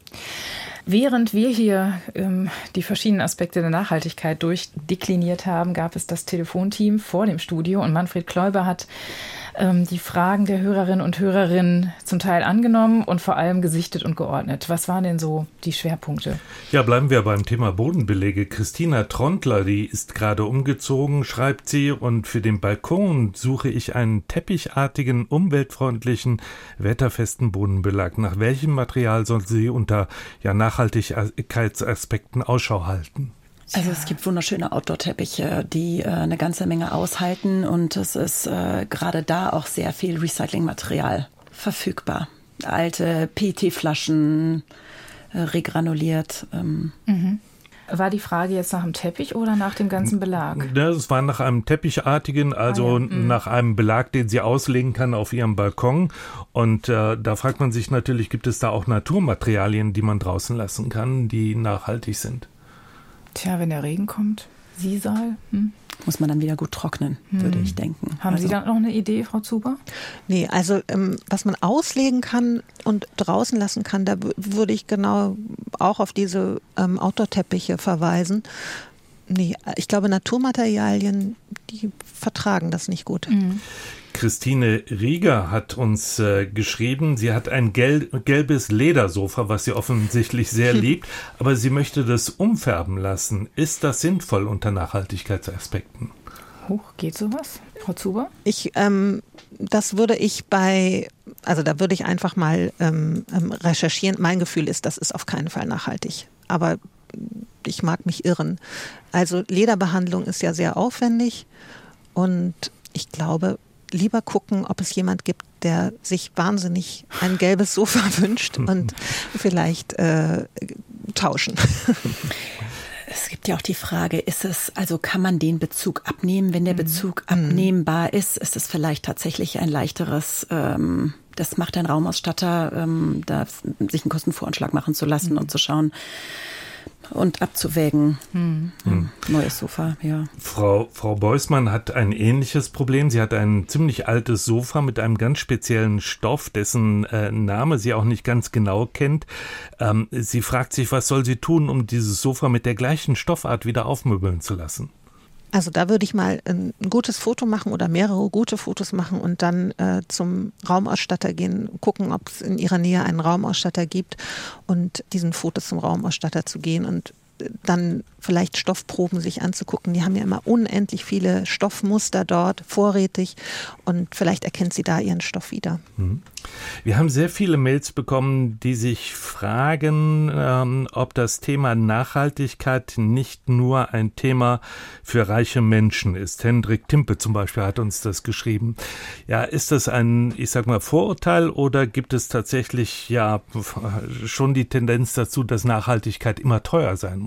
Während wir hier ähm, die verschiedenen Aspekte der Nachhaltigkeit durchdekliniert haben, gab es das Telefonteam vor dem Studio und Manfred Kläuber hat ähm, die Fragen der Hörerinnen und Hörerinnen zum Teil angenommen und vor allem gesichtet und geordnet. Was waren denn so die Schwerpunkte? Ja, bleiben wir beim Thema Bodenbelege. Christina Trontler, die ist gerade umgezogen, schreibt sie, und für den Balkon suche ich einen teppichartigen, umweltfreundlichen, wetterfesten Bodenbelag. Nach welchem Material soll sie unter ja, Nachhaltigkeitsaspekten Ausschau halten? Also es gibt wunderschöne Outdoor-Teppiche, die äh, eine ganze Menge aushalten und es ist äh, gerade da auch sehr viel Recyclingmaterial verfügbar. Alte PET-Flaschen, äh, regranuliert. Ähm. Mhm. War die Frage jetzt nach dem Teppich oder nach dem ganzen Belag? Das war nach einem teppichartigen, also ah, ja. Mhm. nach einem Belag, den sie auslegen kann auf ihrem Balkon. Und äh, da fragt man sich natürlich, gibt es da auch Naturmaterialien, die man draußen lassen kann, die nachhaltig sind? Tja, wenn der Regen kommt, Sisal. Hm? Muss man dann wieder gut trocknen, hm. würde ich denken. Haben also. Sie da noch eine Idee, Frau Zuber? Nee, also ähm, was man auslegen kann und draußen lassen kann, da würde ich genau auch auf diese ähm, Outdoor-Teppiche verweisen. Nee, ich glaube, Naturmaterialien, die vertragen das nicht gut. Mhm. Christine Rieger hat uns äh, geschrieben, sie hat ein gel gelbes Ledersofa, was sie offensichtlich sehr liebt, aber sie möchte das umfärben lassen. Ist das sinnvoll unter Nachhaltigkeitsaspekten? Hoch, geht sowas? Frau Zuber? Ich, ähm, das würde ich bei, also da würde ich einfach mal ähm, ähm recherchieren. Mein Gefühl ist, das ist auf keinen Fall nachhaltig. Aber ich mag mich irren. Also Lederbehandlung ist ja sehr aufwendig und ich glaube, lieber gucken, ob es jemand gibt, der sich wahnsinnig ein gelbes Sofa wünscht und vielleicht äh, tauschen. Es gibt ja auch die Frage, ist es, also kann man den Bezug abnehmen? Wenn der mhm. Bezug abnehmbar ist, ist es vielleicht tatsächlich ein leichteres, ähm, das macht ein Raumausstatter, ähm, da sich einen Kostenvoranschlag machen zu lassen mhm. und zu schauen, und abzuwägen. Hm. Hm. Neues Sofa, ja. Frau, Frau Beusmann hat ein ähnliches Problem. Sie hat ein ziemlich altes Sofa mit einem ganz speziellen Stoff, dessen äh, Name sie auch nicht ganz genau kennt. Ähm, sie fragt sich, was soll sie tun, um dieses Sofa mit der gleichen Stoffart wieder aufmöbeln zu lassen? Also da würde ich mal ein gutes Foto machen oder mehrere gute Fotos machen und dann äh, zum Raumausstatter gehen, gucken, ob es in ihrer Nähe einen Raumausstatter gibt und diesen Fotos zum Raumausstatter zu gehen und dann vielleicht Stoffproben sich anzugucken. Die haben ja immer unendlich viele Stoffmuster dort vorrätig und vielleicht erkennt sie da ihren Stoff wieder. Mhm. Wir haben sehr viele Mails bekommen, die sich fragen, ähm, ob das Thema Nachhaltigkeit nicht nur ein Thema für reiche Menschen ist. Hendrik Timpe zum Beispiel hat uns das geschrieben. Ja, ist das ein, ich sag mal, Vorurteil oder gibt es tatsächlich ja schon die Tendenz dazu, dass Nachhaltigkeit immer teuer sein muss?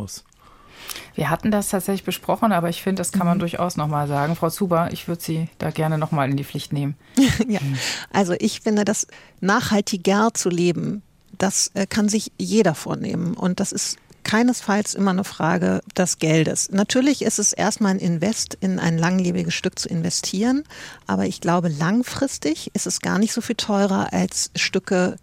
Wir hatten das tatsächlich besprochen, aber ich finde, das kann man mhm. durchaus nochmal sagen. Frau Zuber, ich würde Sie da gerne nochmal in die Pflicht nehmen. ja, also ich finde, das nachhaltiger zu leben, das äh, kann sich jeder vornehmen. Und das ist keinesfalls immer eine Frage des Geldes. Natürlich ist es erstmal ein Invest in ein langlebiges Stück zu investieren, aber ich glaube, langfristig ist es gar nicht so viel teurer als Stücke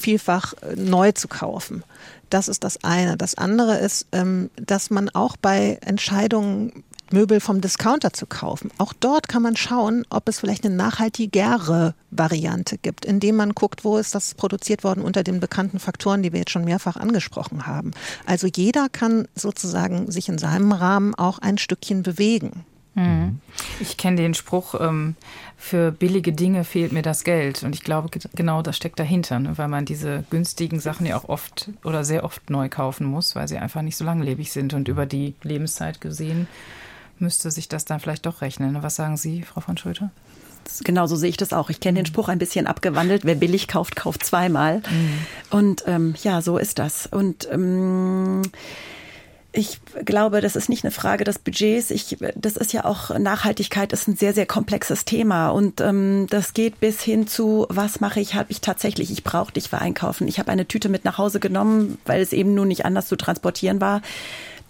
vielfach äh, neu zu kaufen. Das ist das eine. Das andere ist, ähm, dass man auch bei Entscheidungen Möbel vom Discounter zu kaufen. Auch dort kann man schauen, ob es vielleicht eine nachhaltigere Variante gibt, indem man guckt, wo ist das produziert worden unter den bekannten Faktoren, die wir jetzt schon mehrfach angesprochen haben. Also jeder kann sozusagen sich in seinem Rahmen auch ein Stückchen bewegen. Mhm. Ich kenne den Spruch, ähm, für billige Dinge fehlt mir das Geld. Und ich glaube, genau das steckt dahinter, ne? weil man diese günstigen Sachen ja auch oft oder sehr oft neu kaufen muss, weil sie einfach nicht so langlebig sind. Und über die Lebenszeit gesehen müsste sich das dann vielleicht doch rechnen. Ne? Was sagen Sie, Frau von Schröter? Genauso sehe ich das auch. Ich kenne den Spruch ein bisschen abgewandelt. Wer billig kauft, kauft zweimal. Mhm. Und ähm, ja, so ist das. Und ähm, Ich glaube, das ist nicht eine Frage des Budgets. Ich, das ist ja auch Nachhaltigkeit ist ein sehr sehr komplexes Thema und ähm, das geht bis hin zu was mache ich? Habe ich tatsächlich? Ich brauche dich für einkaufen. Ich habe eine Tüte mit nach Hause genommen, weil es eben nun nicht anders zu transportieren war.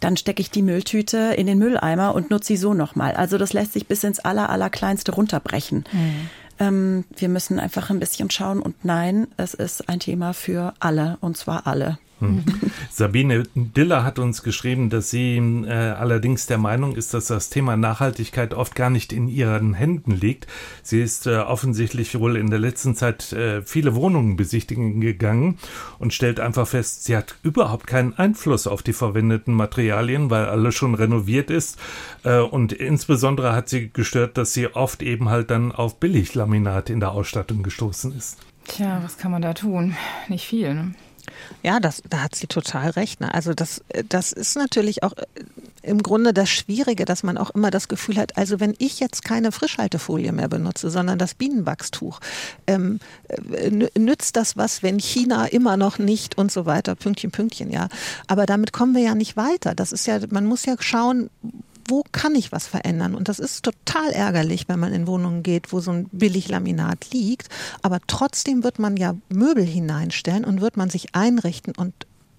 Dann stecke ich die Mülltüte in den Mülleimer und nutze sie so nochmal. Also das lässt sich bis ins aller allerkleinste runterbrechen. Mhm. Wir müssen einfach ein bisschen schauen und nein, es ist ein Thema für alle und zwar alle. Mhm. Sabine Diller hat uns geschrieben, dass sie äh, allerdings der Meinung ist, dass das Thema Nachhaltigkeit oft gar nicht in ihren Händen liegt. Sie ist äh, offensichtlich wohl in der letzten Zeit äh, viele Wohnungen besichtigen gegangen und stellt einfach fest, sie hat überhaupt keinen Einfluss auf die verwendeten Materialien, weil alles schon renoviert ist. Äh, und insbesondere hat sie gestört, dass sie oft eben halt dann auf Billiglaminat in der Ausstattung gestoßen ist. Tja, was kann man da tun? Nicht viel. Ne? Ja, das, da hat sie total recht. Ne? Also das, das ist natürlich auch äh, im Grunde das Schwierige, dass man auch immer das Gefühl hat, also wenn ich jetzt keine Frischhaltefolie mehr benutze, sondern das Bienenwachstuch, ähm, äh, nützt das was, wenn China immer noch nicht und so weiter, Pünktchen, Pünktchen, ja. Aber damit kommen wir ja nicht weiter. Das ist ja, man muss ja schauen, wo kann ich was verändern? Und das ist total ärgerlich, wenn man in Wohnungen geht, wo so ein Billiglaminat liegt. Aber trotzdem wird man ja Möbel hineinstellen und wird man sich einrichten und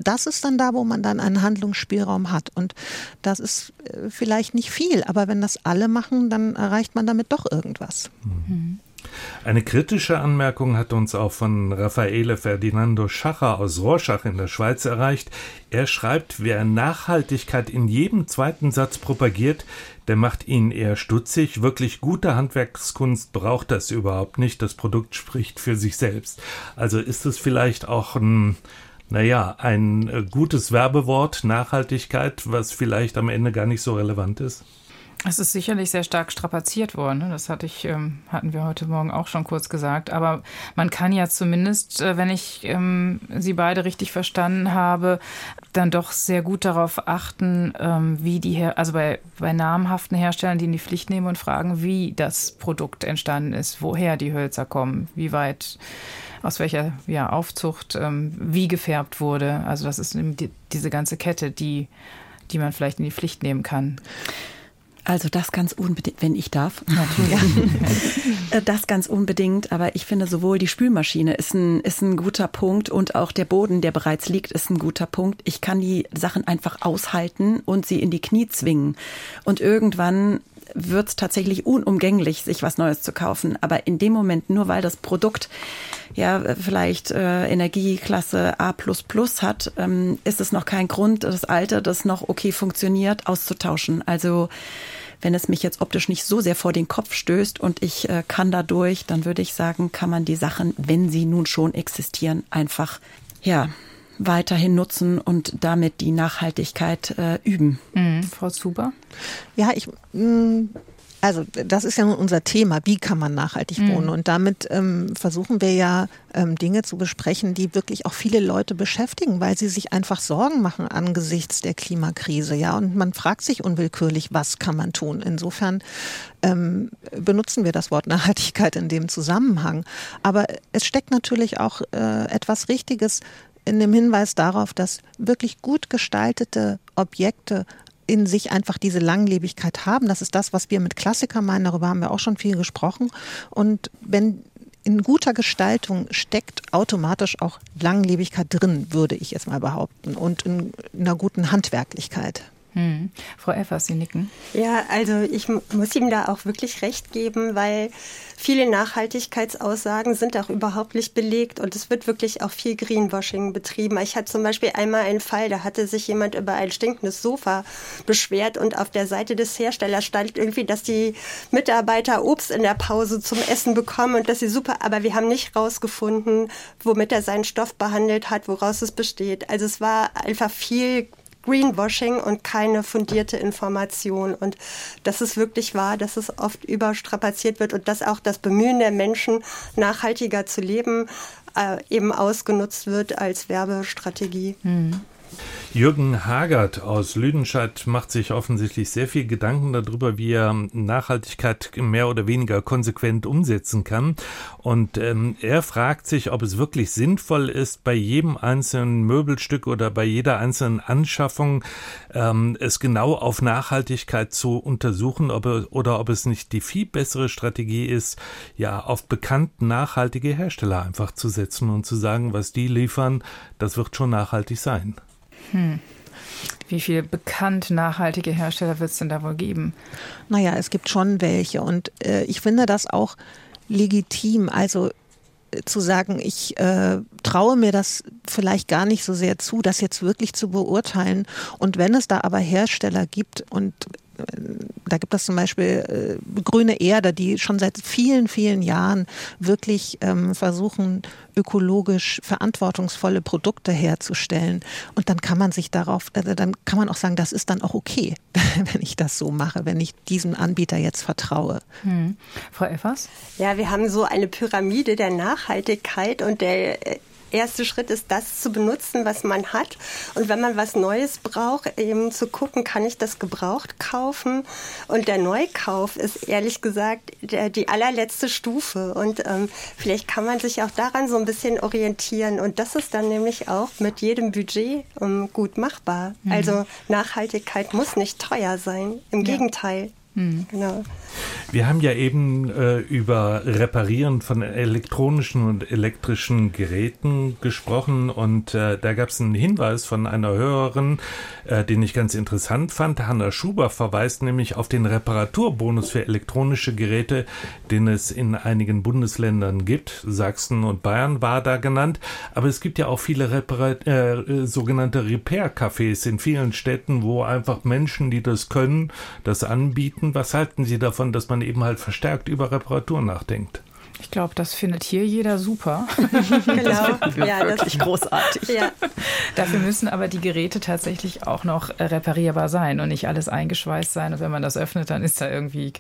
das ist dann da, wo man dann einen Handlungsspielraum hat. Und das ist äh, vielleicht nicht viel, aber wenn das alle machen, dann erreicht man damit doch irgendwas. Mhm. Eine kritische Anmerkung hat uns auch von Raffaele Ferdinando Schacher aus Rorschach in der Schweiz erreicht. Er schreibt, wer Nachhaltigkeit in jedem zweiten Satz propagiert, der macht ihn eher stutzig. Wirklich gute Handwerkskunst braucht das überhaupt nicht. Das Produkt spricht für sich selbst. Also ist es vielleicht auch ein naja, ein äh, gutes Werbewort, Nachhaltigkeit, was vielleicht am Ende gar nicht so relevant ist? Es ist sicherlich sehr stark strapaziert worden. Ne? Das hatte ich, ähm, hatten wir heute Morgen auch schon kurz gesagt. Aber man kann ja zumindest, äh, wenn ich ähm, Sie beide richtig verstanden habe, dann doch sehr gut darauf achten, ähm, wie die, Her also bei, bei namhaften Herstellern, die in die Pflicht nehmen und fragen, wie das Produkt entstanden ist, woher die Hölzer kommen, wie weit aus welcher ja, Aufzucht wie gefärbt wurde. Also das ist die, diese ganze Kette, die, die man vielleicht in die Pflicht nehmen kann. Also das ganz unbedingt, wenn ich darf. Natürlich. Äh, das ganz unbedingt, aber ich finde sowohl die Spülmaschine ist ein, ist ein guter Punkt und auch der Boden, der bereits liegt, ist ein guter Punkt. Ich kann die Sachen einfach aushalten und sie in die Knie zwingen. Und irgendwann wird es tatsächlich unumgänglich, sich was Neues zu kaufen. Aber in dem Moment, nur weil das Produkt ja vielleicht äh, Energieklasse A hat, ähm, ist es noch kein Grund, das alte, das noch okay funktioniert, auszutauschen. Also wenn es mich jetzt optisch nicht so sehr vor den Kopf stößt und ich äh, kann dadurch, dann würde ich sagen, kann man die Sachen, wenn sie nun schon existieren, einfach ja weiterhin nutzen und damit die Nachhaltigkeit äh, üben. Mhm. Frau Zuber? Ja, ich mh, mm, also das ist ja nun unser Thema, wie kann man nachhaltig mhm. wohnen? Und damit ähm, versuchen wir ja ähm, Dinge zu besprechen, die wirklich auch viele Leute beschäftigen, weil sie sich einfach Sorgen machen angesichts der Klimakrise. Ja, und man fragt sich unwillkürlich, was kann man tun? Insofern ähm, benutzen wir das Wort Nachhaltigkeit in dem Zusammenhang. Aber es steckt natürlich auch äh, etwas Richtiges in dem Hinweis darauf, dass wirklich gut gestaltete Objekte in sich einfach diese Langlebigkeit haben. Das ist das, was wir mit Klassikern meinen. Darüber haben wir auch schon viel gesprochen. Und wenn in guter Gestaltung steckt automatisch auch Langlebigkeit drin, würde ich jetzt mal behaupten, und in einer guten Handwerklichkeit. Hm. Frau Effers, Sie nicken. Ja, also ich muss ihm da auch wirklich recht geben, weil viele Nachhaltigkeitsaussagen sind auch überhaupt nicht belegt und es wird wirklich auch viel Greenwashing betrieben. Ich hatte zum Beispiel einmal einen Fall, da hatte sich jemand über ein stinkendes Sofa beschwert und auf der Seite des Herstellers stand irgendwie, dass die Mitarbeiter Obst in der Pause zum Essen bekommen und dass sie super, aber wir haben nicht rausgefunden, womit er seinen Stoff behandelt hat, woraus es besteht. Also es war einfach viel Greenwashing und keine fundierte Information. Und das ist wirklich wahr, dass es oft überstrapaziert wird und dass auch das Bemühen der Menschen, nachhaltiger zu leben, äh, eben ausgenutzt wird als Werbestrategie. Mhm. Jürgen Hagert aus Lüdenscheid macht sich offensichtlich sehr viel Gedanken darüber, wie er Nachhaltigkeit mehr oder weniger konsequent umsetzen kann. Und ähm, er fragt sich, ob es wirklich sinnvoll ist, bei jedem einzelnen Möbelstück oder bei jeder einzelnen Anschaffung ähm, es genau auf Nachhaltigkeit zu untersuchen, ob er, oder ob es nicht die viel bessere Strategie ist, ja, auf bekannt nachhaltige Hersteller einfach zu setzen und zu sagen, was die liefern, das wird schon nachhaltig sein. Hm. Wie viele bekannt nachhaltige Hersteller wird es denn da wohl geben? Naja, es gibt schon welche. Und äh, ich finde das auch legitim. Also äh, zu sagen, ich äh, traue mir das vielleicht gar nicht so sehr zu, das jetzt wirklich zu beurteilen. Und wenn es da aber Hersteller gibt und da gibt es zum Beispiel äh, Grüne Erde, die schon seit vielen, vielen Jahren wirklich ähm, versuchen, ökologisch verantwortungsvolle Produkte herzustellen. Und dann kann man sich darauf, äh, dann kann man auch sagen, das ist dann auch okay, wenn ich das so mache, wenn ich diesem Anbieter jetzt vertraue. Hm. Frau Effers? Ja, wir haben so eine Pyramide der Nachhaltigkeit und der äh, erste Schritt ist, das zu benutzen, was man hat. Und wenn man was Neues braucht, eben zu gucken, kann ich das gebraucht kaufen? Und der Neukauf ist ehrlich gesagt der, die allerletzte Stufe. Und ähm, vielleicht kann man sich auch daran so ein bisschen orientieren. Und das ist dann nämlich auch mit jedem Budget ähm, gut machbar. Mhm. Also Nachhaltigkeit muss nicht teuer sein. Im ja. Gegenteil. Mhm. Genau. Wir haben ja eben äh, über Reparieren von elektronischen und elektrischen Geräten gesprochen und äh, da gab es einen Hinweis von einer Hörerin, äh, den ich ganz interessant fand. Hanna Schuber verweist nämlich auf den Reparaturbonus für elektronische Geräte, den es in einigen Bundesländern gibt. Sachsen und Bayern war da genannt, aber es gibt ja auch viele Repar äh, sogenannte Repair-Cafés in vielen Städten, wo einfach Menschen, die das können, das anbieten. Was halten Sie davon? dass man eben halt verstärkt über Reparatur nachdenkt. Ich glaube, das findet hier jeder super. genau, das ja, wirklich das großartig. Ja. Dafür müssen aber die Geräte tatsächlich auch noch reparierbar sein und nicht alles eingeschweißt sein. Und wenn man das öffnet, dann ist da irgendwie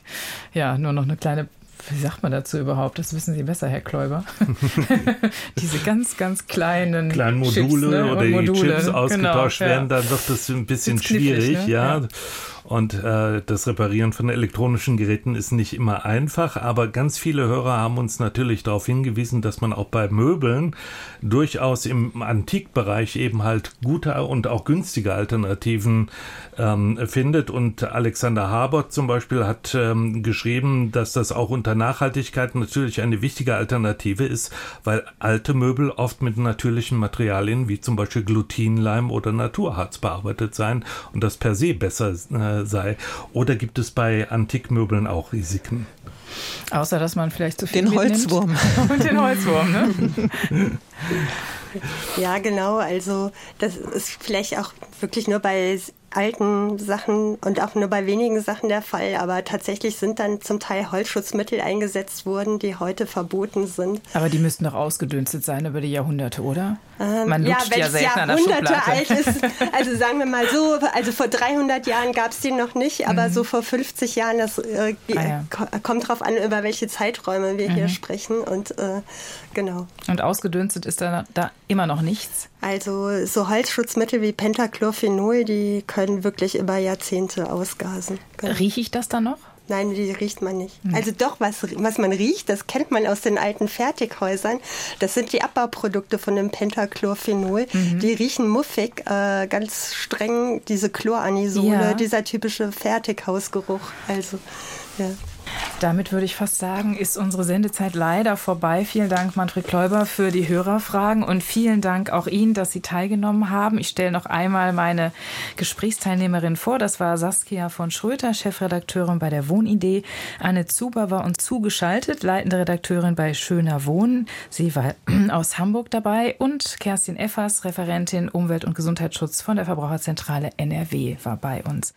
ja nur noch eine kleine wie sagt man dazu überhaupt? Das wissen Sie besser, Herr Kläuber. Diese ganz, ganz kleinen kleinen Module Chips, ne? oder Module. die Chips ausgetauscht genau, werden, ja. dann wird das ein bisschen schwierig, ne? ja. ja. Und äh, das Reparieren von elektronischen Geräten ist nicht immer einfach, aber ganz viele Hörer haben uns natürlich darauf hingewiesen, dass man auch bei Möbeln durchaus im Antikbereich eben halt gute und auch günstige Alternativen ähm, findet. Und Alexander Habert zum Beispiel hat ähm, geschrieben, dass das auch unter Nachhaltigkeit natürlich eine wichtige Alternative ist, weil alte Möbel oft mit natürlichen Materialien wie zum Beispiel Glutinleim oder Naturharz bearbeitet sein und das per se besser äh, sei. Oder gibt es bei Antikmöbeln auch Risiken? Außer dass man vielleicht zu viel Den Holzwurm. Und den Holzwurm, ne? Ja, genau. Also das ist vielleicht auch wirklich nur bei alten Sachen und auch nur bei wenigen Sachen der Fall, aber tatsächlich sind dann zum Teil Holzschutzmittel eingesetzt worden, die heute verboten sind. Aber die müssten doch ausgedünstet sein über die Jahrhunderte, oder? Ähm, Man ja, ja selten Jahrhunderte alt ist, also sagen wir mal so, also vor 300 Jahren gab es die noch nicht, aber mhm. so vor 50 Jahren, das äh, ah, ja. kommt drauf an, über welche Zeiträume wir mhm. hier sprechen und äh, genau. Und ausgedünstet ist da, da immer noch nichts? Also so Holzschutzmittel wie Pentachlorphenol, die können wirklich über Jahrzehnte ausgasen. Genau. Rieche ich das dann noch? Nein, die riecht man nicht. Hm. Also doch, was, was man riecht, das kennt man aus den alten Fertighäusern. Das sind die Abbauprodukte von dem Pentachlorphenol. Mhm. Die riechen muffig, äh, ganz streng, diese Chloranisole, ja. dieser typische Fertighausgeruch. Also, ja. Damit würde ich fast sagen, ist unsere Sendezeit leider vorbei. Vielen Dank, Manfred Kläuber, für die Hörerfragen und vielen Dank auch Ihnen, dass Sie teilgenommen haben. Ich stelle noch einmal meine Gesprächsteilnehmerin vor. Das war Saskia von Schröter, Chefredakteurin bei der Wohnidee. Anne Zuber war uns zugeschaltet, leitende Redakteurin bei Schöner Wohnen. Sie war aus Hamburg dabei und Kerstin Effers, Referentin Umwelt- und Gesundheitsschutz von der Verbraucherzentrale NRW, war bei uns.